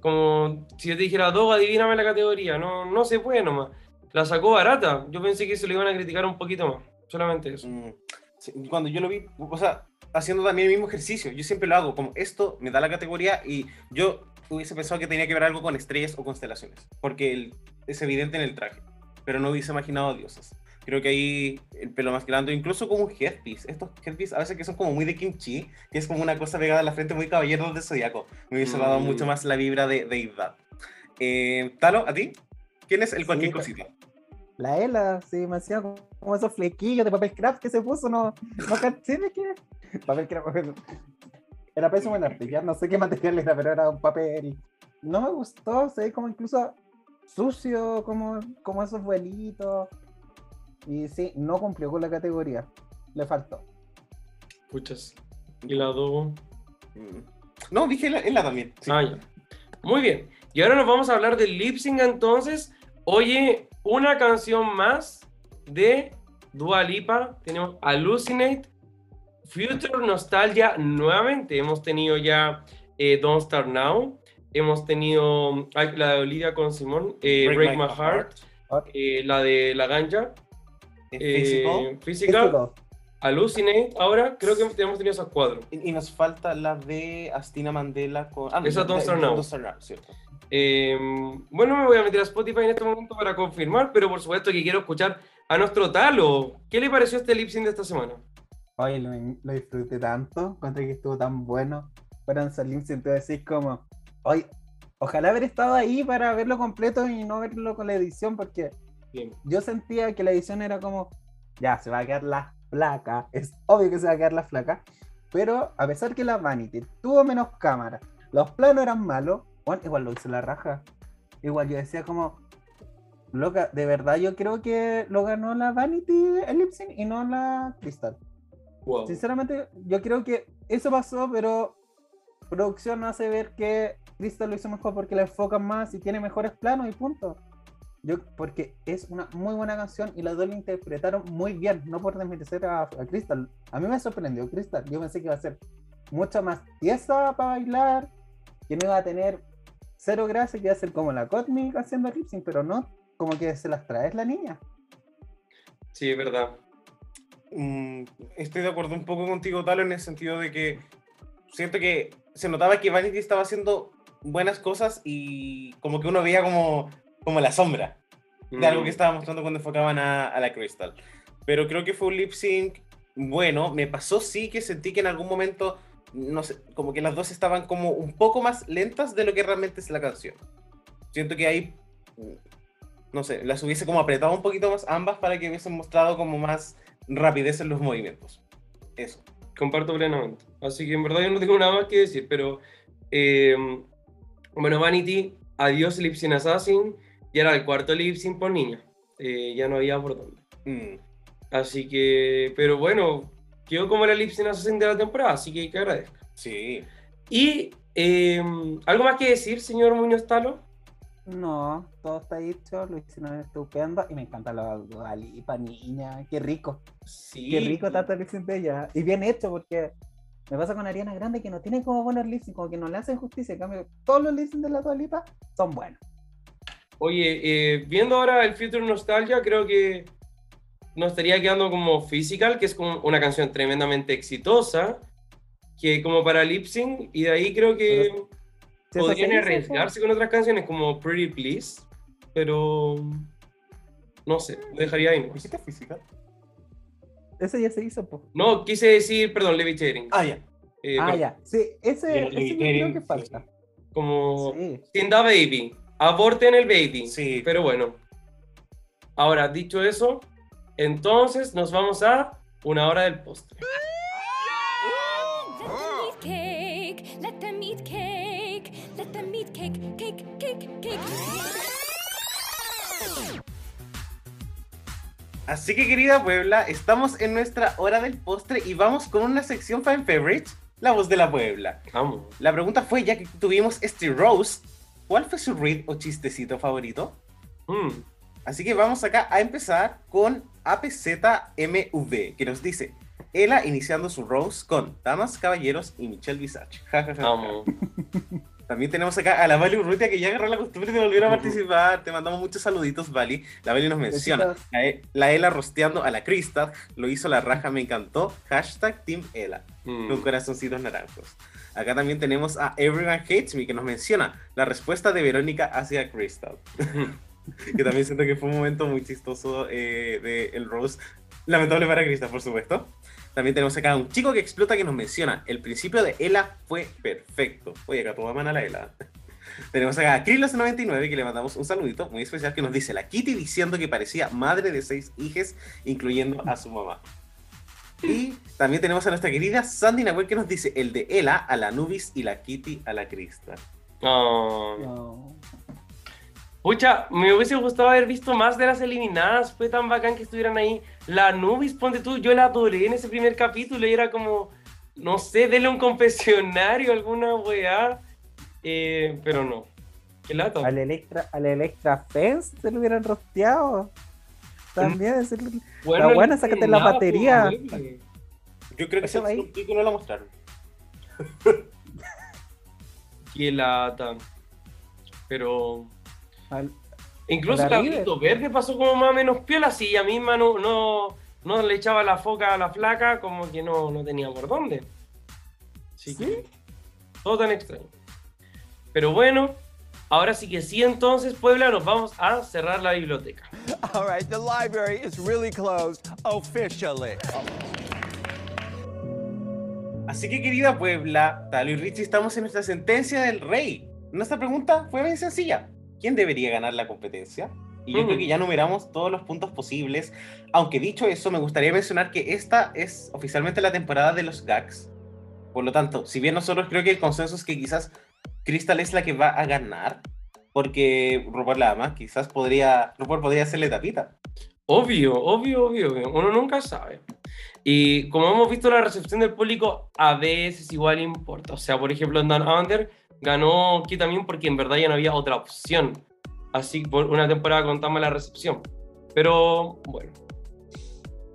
Como si yo te dijera, Dogo, adivíname la categoría. No, no se puede nomás. La sacó barata. Yo pensé que se lo iban a criticar un poquito más. Solamente eso. Mm, sí, Cuando yo lo vi, o sea, haciendo también el mismo ejercicio, yo siempre lo hago, como esto me da la categoría y yo hubiese pensado que tenía que ver algo con estrellas o constelaciones, porque el- es evidente en el traje, pero no hubiese imaginado diosas. Creo que ahí el pelo más grande, incluso como un headpiece, estos headpiece a veces que son como muy de kimchi, que es como una cosa pegada a la frente muy caballeros del zodiaco, me hubiese dado Mm. mucho más la vibra de deidad. Eh, Talo, ¿a ti? ¿Quién es el cualquier Sí, cosita? La Ela, sí, me hacía como, esos flequillos de papel craft que se puso, no, no caché de qué. Papel craft, era pésimo en arte, ya no sé qué material era, pero era un papel. No me gustó, se ve como incluso sucio, como, como esos vuelitos. Y sí, no cumplió con la categoría, le faltó. Puchas. Y la. Mm. No, dije la, la también. sí. Ah, ya. Muy bien. Y ahora nos vamos a hablar del lip sync entonces. Oye, una canción más de Dua Lipa. Tenemos Hallucinate, Future Nostalgia nuevamente. Hemos tenido ya eh, Don't Start Now. Hemos tenido la de Olivia con Simón, eh, Break, My, Heart, eh, la de La Ganja, Eh, Physical. Physical, Hallucinate. Ahora creo que hemos tenido esos cuatro. Y, y nos falta la de Astina Mandela con. Ah, Esa Don't Start Now. Don't Start Now, cierto. Eh, bueno, me voy a meter a Spotify en este momento para confirmar, pero por supuesto que quiero escuchar a nuestro Talo. ¿Qué le pareció este lip sync de esta semana? Oye, lo, lo disfruté tanto, encontré que estuvo tan bueno. Fueron salir sin decir como, oye, ojalá haber estado ahí para verlo completo y no verlo con la edición, porque Bien. yo sentía que la edición era como, ya, se va a quedar la flaca, es obvio que se va a quedar la flaca, pero a pesar que la Vanity tuvo menos cámara, los planos eran malos, bueno, igual lo hizo la raja. Igual yo decía como, loca, de verdad yo creo que lo ganó la Vanity el lip sync y no la Crystal. Wow. Sinceramente, yo creo que eso pasó, pero producción hace ver que Crystal lo hizo mejor porque la enfocan más y tiene mejores planos y punto. Yo, porque es una muy buena canción y las dos la interpretaron muy bien, no por desmerecer a, a Crystal. A mí me sorprendió Crystal. Yo pensé que iba a ser mucho más tiesa para bailar, que no iba a tener cero gracia, que ser como la Cosmic haciendo lip sync, pero no, como que se las trae la niña. Sí, es verdad. Mm, estoy de acuerdo un poco contigo, Talo, en el sentido de que siento que se notaba que Vanity estaba haciendo buenas cosas y como que uno veía como, como la sombra de algo que estaba mostrando cuando enfocaban a, a la Crystal. Pero creo que fue un lip sync bueno. Me pasó sí que sentí que en algún momento, no sé, como que las dos estaban como un poco más lentas de lo que realmente es la canción. Siento que ahí, mm, no sé, las hubiese como apretado un poquito más ambas para que hubiesen mostrado como más rapidez en los movimientos. Eso. Comparto plenamente. Así que en verdad yo no tengo nada más que decir, pero eh, bueno, Vanity, adiós lip sync assassin, y era el cuarto lip sync por niña. Eh, ya no había por dónde. Mm. Así que, pero bueno, quedó como la lip sync assassin de la temporada, así que que agradezco. Sí. Y eh, algo más que decir, señor Muñoz Talo. No, todo está dicho, lo hicieron estupendo y me encanta la Dua Lipa, niña, qué rico. Sí. Qué rico tanto el de ella. Y bien hecho, porque me pasa con Ariana Grande que no tiene como buenos lip como que no le hacen justicia. En cambio, todos los lip de la Dua Lipa son buenos. Oye, eh, viendo ahora el Future Nostalgia, creo que nos estaría quedando como Physical, que es como una canción tremendamente exitosa, que como para lip sync, y de ahí creo que Pero- eso podrían arriesgarse con otras canciones como Pretty Please, pero no sé, lo dejaría ahí. nomás. ¿Dijiste pues, Ese ya se hizo, pues. No, quise decir, perdón, Levitating. Ah, ya. Eh, Ah, perdón, ya. Sí, ese, ese creo que sí. falta. Como Sí. Tienda Baby, aborten el baby. Sí. Pero bueno. Ahora, dicho eso, entonces nos vamos a una hora del postre. Let them eat cake. Let them eat cake. Let them eat cake. Cake, cake, cake. Así que querida Puebla, estamos en nuestra hora del postre y vamos con una sección fan favorite, la voz de la Puebla. Vamos. La pregunta fue, ya que tuvimos este roast, ¿cuál fue su read o chistecito favorito? Mm. Así que vamos acá a empezar con APZMV, que nos dice, Ela iniciando su roast con Damas, Caballeros y Michelle Visage. Ja, ja, ja, ja. Vamos. También tenemos acá a la Vali Urrutia que ya agarró la costumbre de volver a participar. Te mandamos muchos saluditos, Vali. La Vali nos menciona. La, E- la Ela rosteando a la Krista. Lo hizo la raja, me encantó. Hashtag Team Ela. Mm. Con corazoncitos naranjos. Acá también tenemos a Everyone Hates Me que nos menciona la respuesta de Verónica hacia Crystal. que también siento que fue un momento muy chistoso eh, de el Rose. Lamentable para Crystal, por supuesto. También tenemos acá a un chico que explota que nos menciona. El principio de Ela fue perfecto. Oye, acá toda mano a la Ela. Tenemos acá a Krilos99 que le mandamos un saludito muy especial que nos dice la Kitty diciendo que parecía madre de seis hijas, incluyendo a su mamá. Y también tenemos a nuestra querida Sandy Nahuel que nos dice el de Ela a la Nubis y la Kitty a la Crista. Oh. No. Pucha, me hubiese gustado haber visto más de las eliminadas. Fue tan bacán que estuvieran ahí. La Nubis, ponte tú, yo la adoré en ese primer capítulo y era como, no sé, denle un confesionario, alguna weá. Eh, pero no. Qué lata. Al Electra, al Electra Fest se lo hubieran rosteado. También es el- Bueno, la buena, sácate la batería. pues, huele. Yo creo que ese ahí. subtítulo no lo mostraron. Qué lata. Pero. Al- Incluso La la River. Brito Verde pasó como más o menos piola, si ella misma no, no, no le echaba la foca a la flaca, como que no, no tenía por dónde. Así que, todo tan extraño. Pero bueno, ahora sí que sí, entonces, Puebla, nos vamos a cerrar la biblioteca. All right, the library is really closed officially. Así que querida Puebla, Talo y Richie, estamos en nuestra sentencia del rey. Nuestra pregunta fue bien sencilla. ¿Quién debería ganar la competencia? Y yo Ujú. creo que ya numeramos todos los puntos posibles. Aunque dicho eso, me gustaría mencionar que esta es oficialmente la temporada de los gags. Por lo tanto, si bien nosotros creo que el consenso es que quizás Crystal es la que va a ganar, porque RuPaul la ama, quizás podría, RuPaul podría hacerle tapita. Obvio, obvio, obvio, obvio. uno nunca sabe. Y como hemos visto, la recepción del público a veces igual importa. O sea, por ejemplo, en Dan Under ganó aquí también porque en verdad ya no había otra opción. Así por una temporada con tan mala recepción. Pero bueno.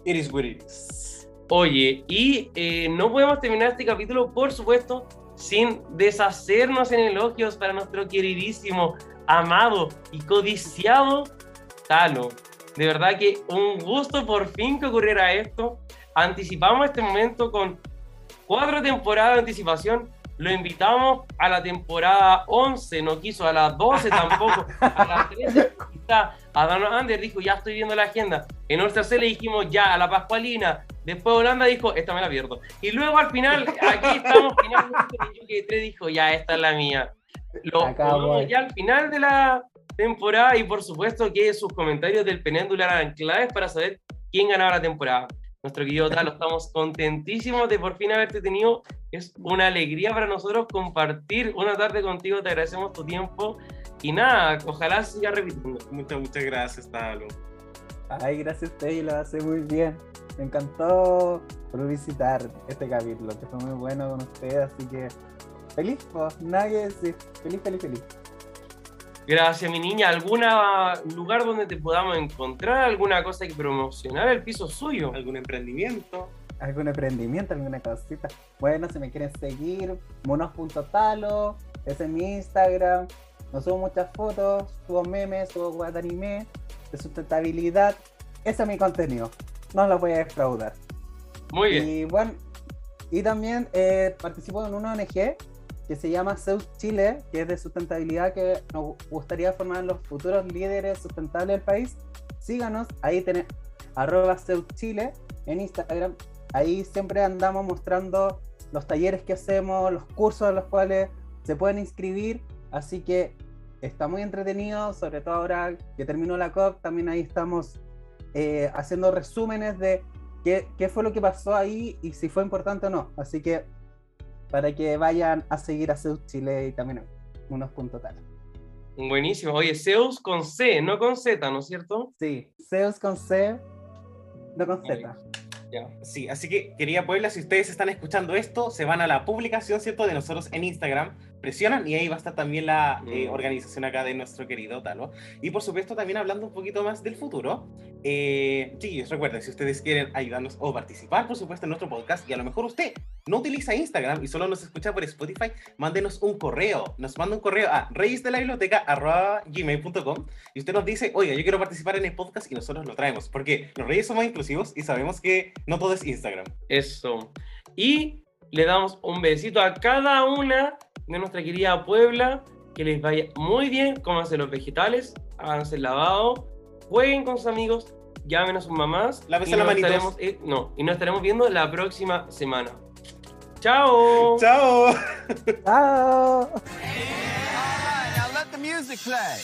It is what it is. Oye, y eh, no podemos terminar este capítulo, por supuesto, sin deshacernos en elogios para nuestro queridísimo, amado y codiciado Talo. De verdad que un gusto por fin que ocurriera esto. Anticipamos este momento con cuatro temporadas de anticipación. Lo invitamos a la temporada 11, no quiso a las 12 tampoco, a las 13 quizá. A Dan Ander dijo, ya estoy viendo la agenda. En nuestra C le dijimos, ya, a la Pascualina. Después Holanda dijo, esta me la pierdo. Y luego al final, aquí estamos, finalmente, que 3 dijo, ya, esta es la mía. Lo ya al final de la temporada y por supuesto que sus comentarios del Penéndula eran claves para saber quién ganaba la temporada. Nuestro querido Talo, estamos contentísimos de por fin haberte tenido. Es una alegría para nosotros compartir una tarde contigo. Te agradecemos tu tiempo. Y nada, ojalá siga repitiendo. Muchas, muchas gracias, Talo. Ay, gracias a usted, lo hace muy bien. Me encantó por visitar este capítulo, que fue muy bueno con usted, así que feliz, pues, nada que decir. Feliz, feliz, feliz. Gracias, mi niña. ¿Algún lugar donde te podamos encontrar? ¿Alguna cosa que promocionar? El piso suyo. ¿Algún emprendimiento? ¿Algún emprendimiento, alguna cosita? Bueno, si me quieren seguir, monos.talo, ese es mi Instagram. No subo muchas fotos, subo memes, subo guat anime de sustentabilidad ese es mi contenido. No lo voy a defraudar. Muy bien. Y bueno, y también eh, participo en una ONG que se llama Zeus Chile, que es de sustentabilidad, que nos gustaría formar los futuros líderes sustentables del país. Síganos, ahí tenemos arroba Zeus Chile en Instagram. Ahí siempre andamos mostrando los talleres que hacemos, los cursos a los cuales se pueden inscribir. Así que está muy entretenido, sobre todo ahora que terminó la COP, también ahí estamos eh, haciendo resúmenes de qué, qué fue lo que pasó ahí y si fue importante o no. Así que para que vayan a seguir a Zeus Chile y también unos puntos tal. Buenísimo. Oye, Zeus con C, no con Z, ¿no es cierto? Sí, Zeus con C, no con Z. Ya. Sí, así que querida Puebla, si ustedes están escuchando esto, se van a la publicación, ¿cierto? De nosotros en Instagram, presionan y ahí va a estar también la eh, Mm. organización acá de nuestro querido Talo. Y por supuesto también hablando un poquito más del futuro. Eh, chiquillos, recuerden, si ustedes quieren ayudarnos o participar, por supuesto, en nuestro podcast, y a lo mejor usted no utiliza Instagram y solo nos escucha por Spotify, mándenos un correo. Nos manda un correo a reyesdelabiblioteca.gmail.com y usted nos dice, oiga, yo quiero participar en el podcast y nosotros lo traemos, porque los reyes somos inclusivos y sabemos que no todo es Instagram. Eso. Y le damos un besito a cada una de nuestra querida Puebla. Que les vaya muy bien. Cómanse los vegetales, háganse el lavado, jueguen con sus amigos, llamen a sus mamás. Nos manitos. estaremos, eh, no, y nos estaremos viendo la próxima semana. ¡Chao! ¡Chao! ¡Chao! Now let the music play.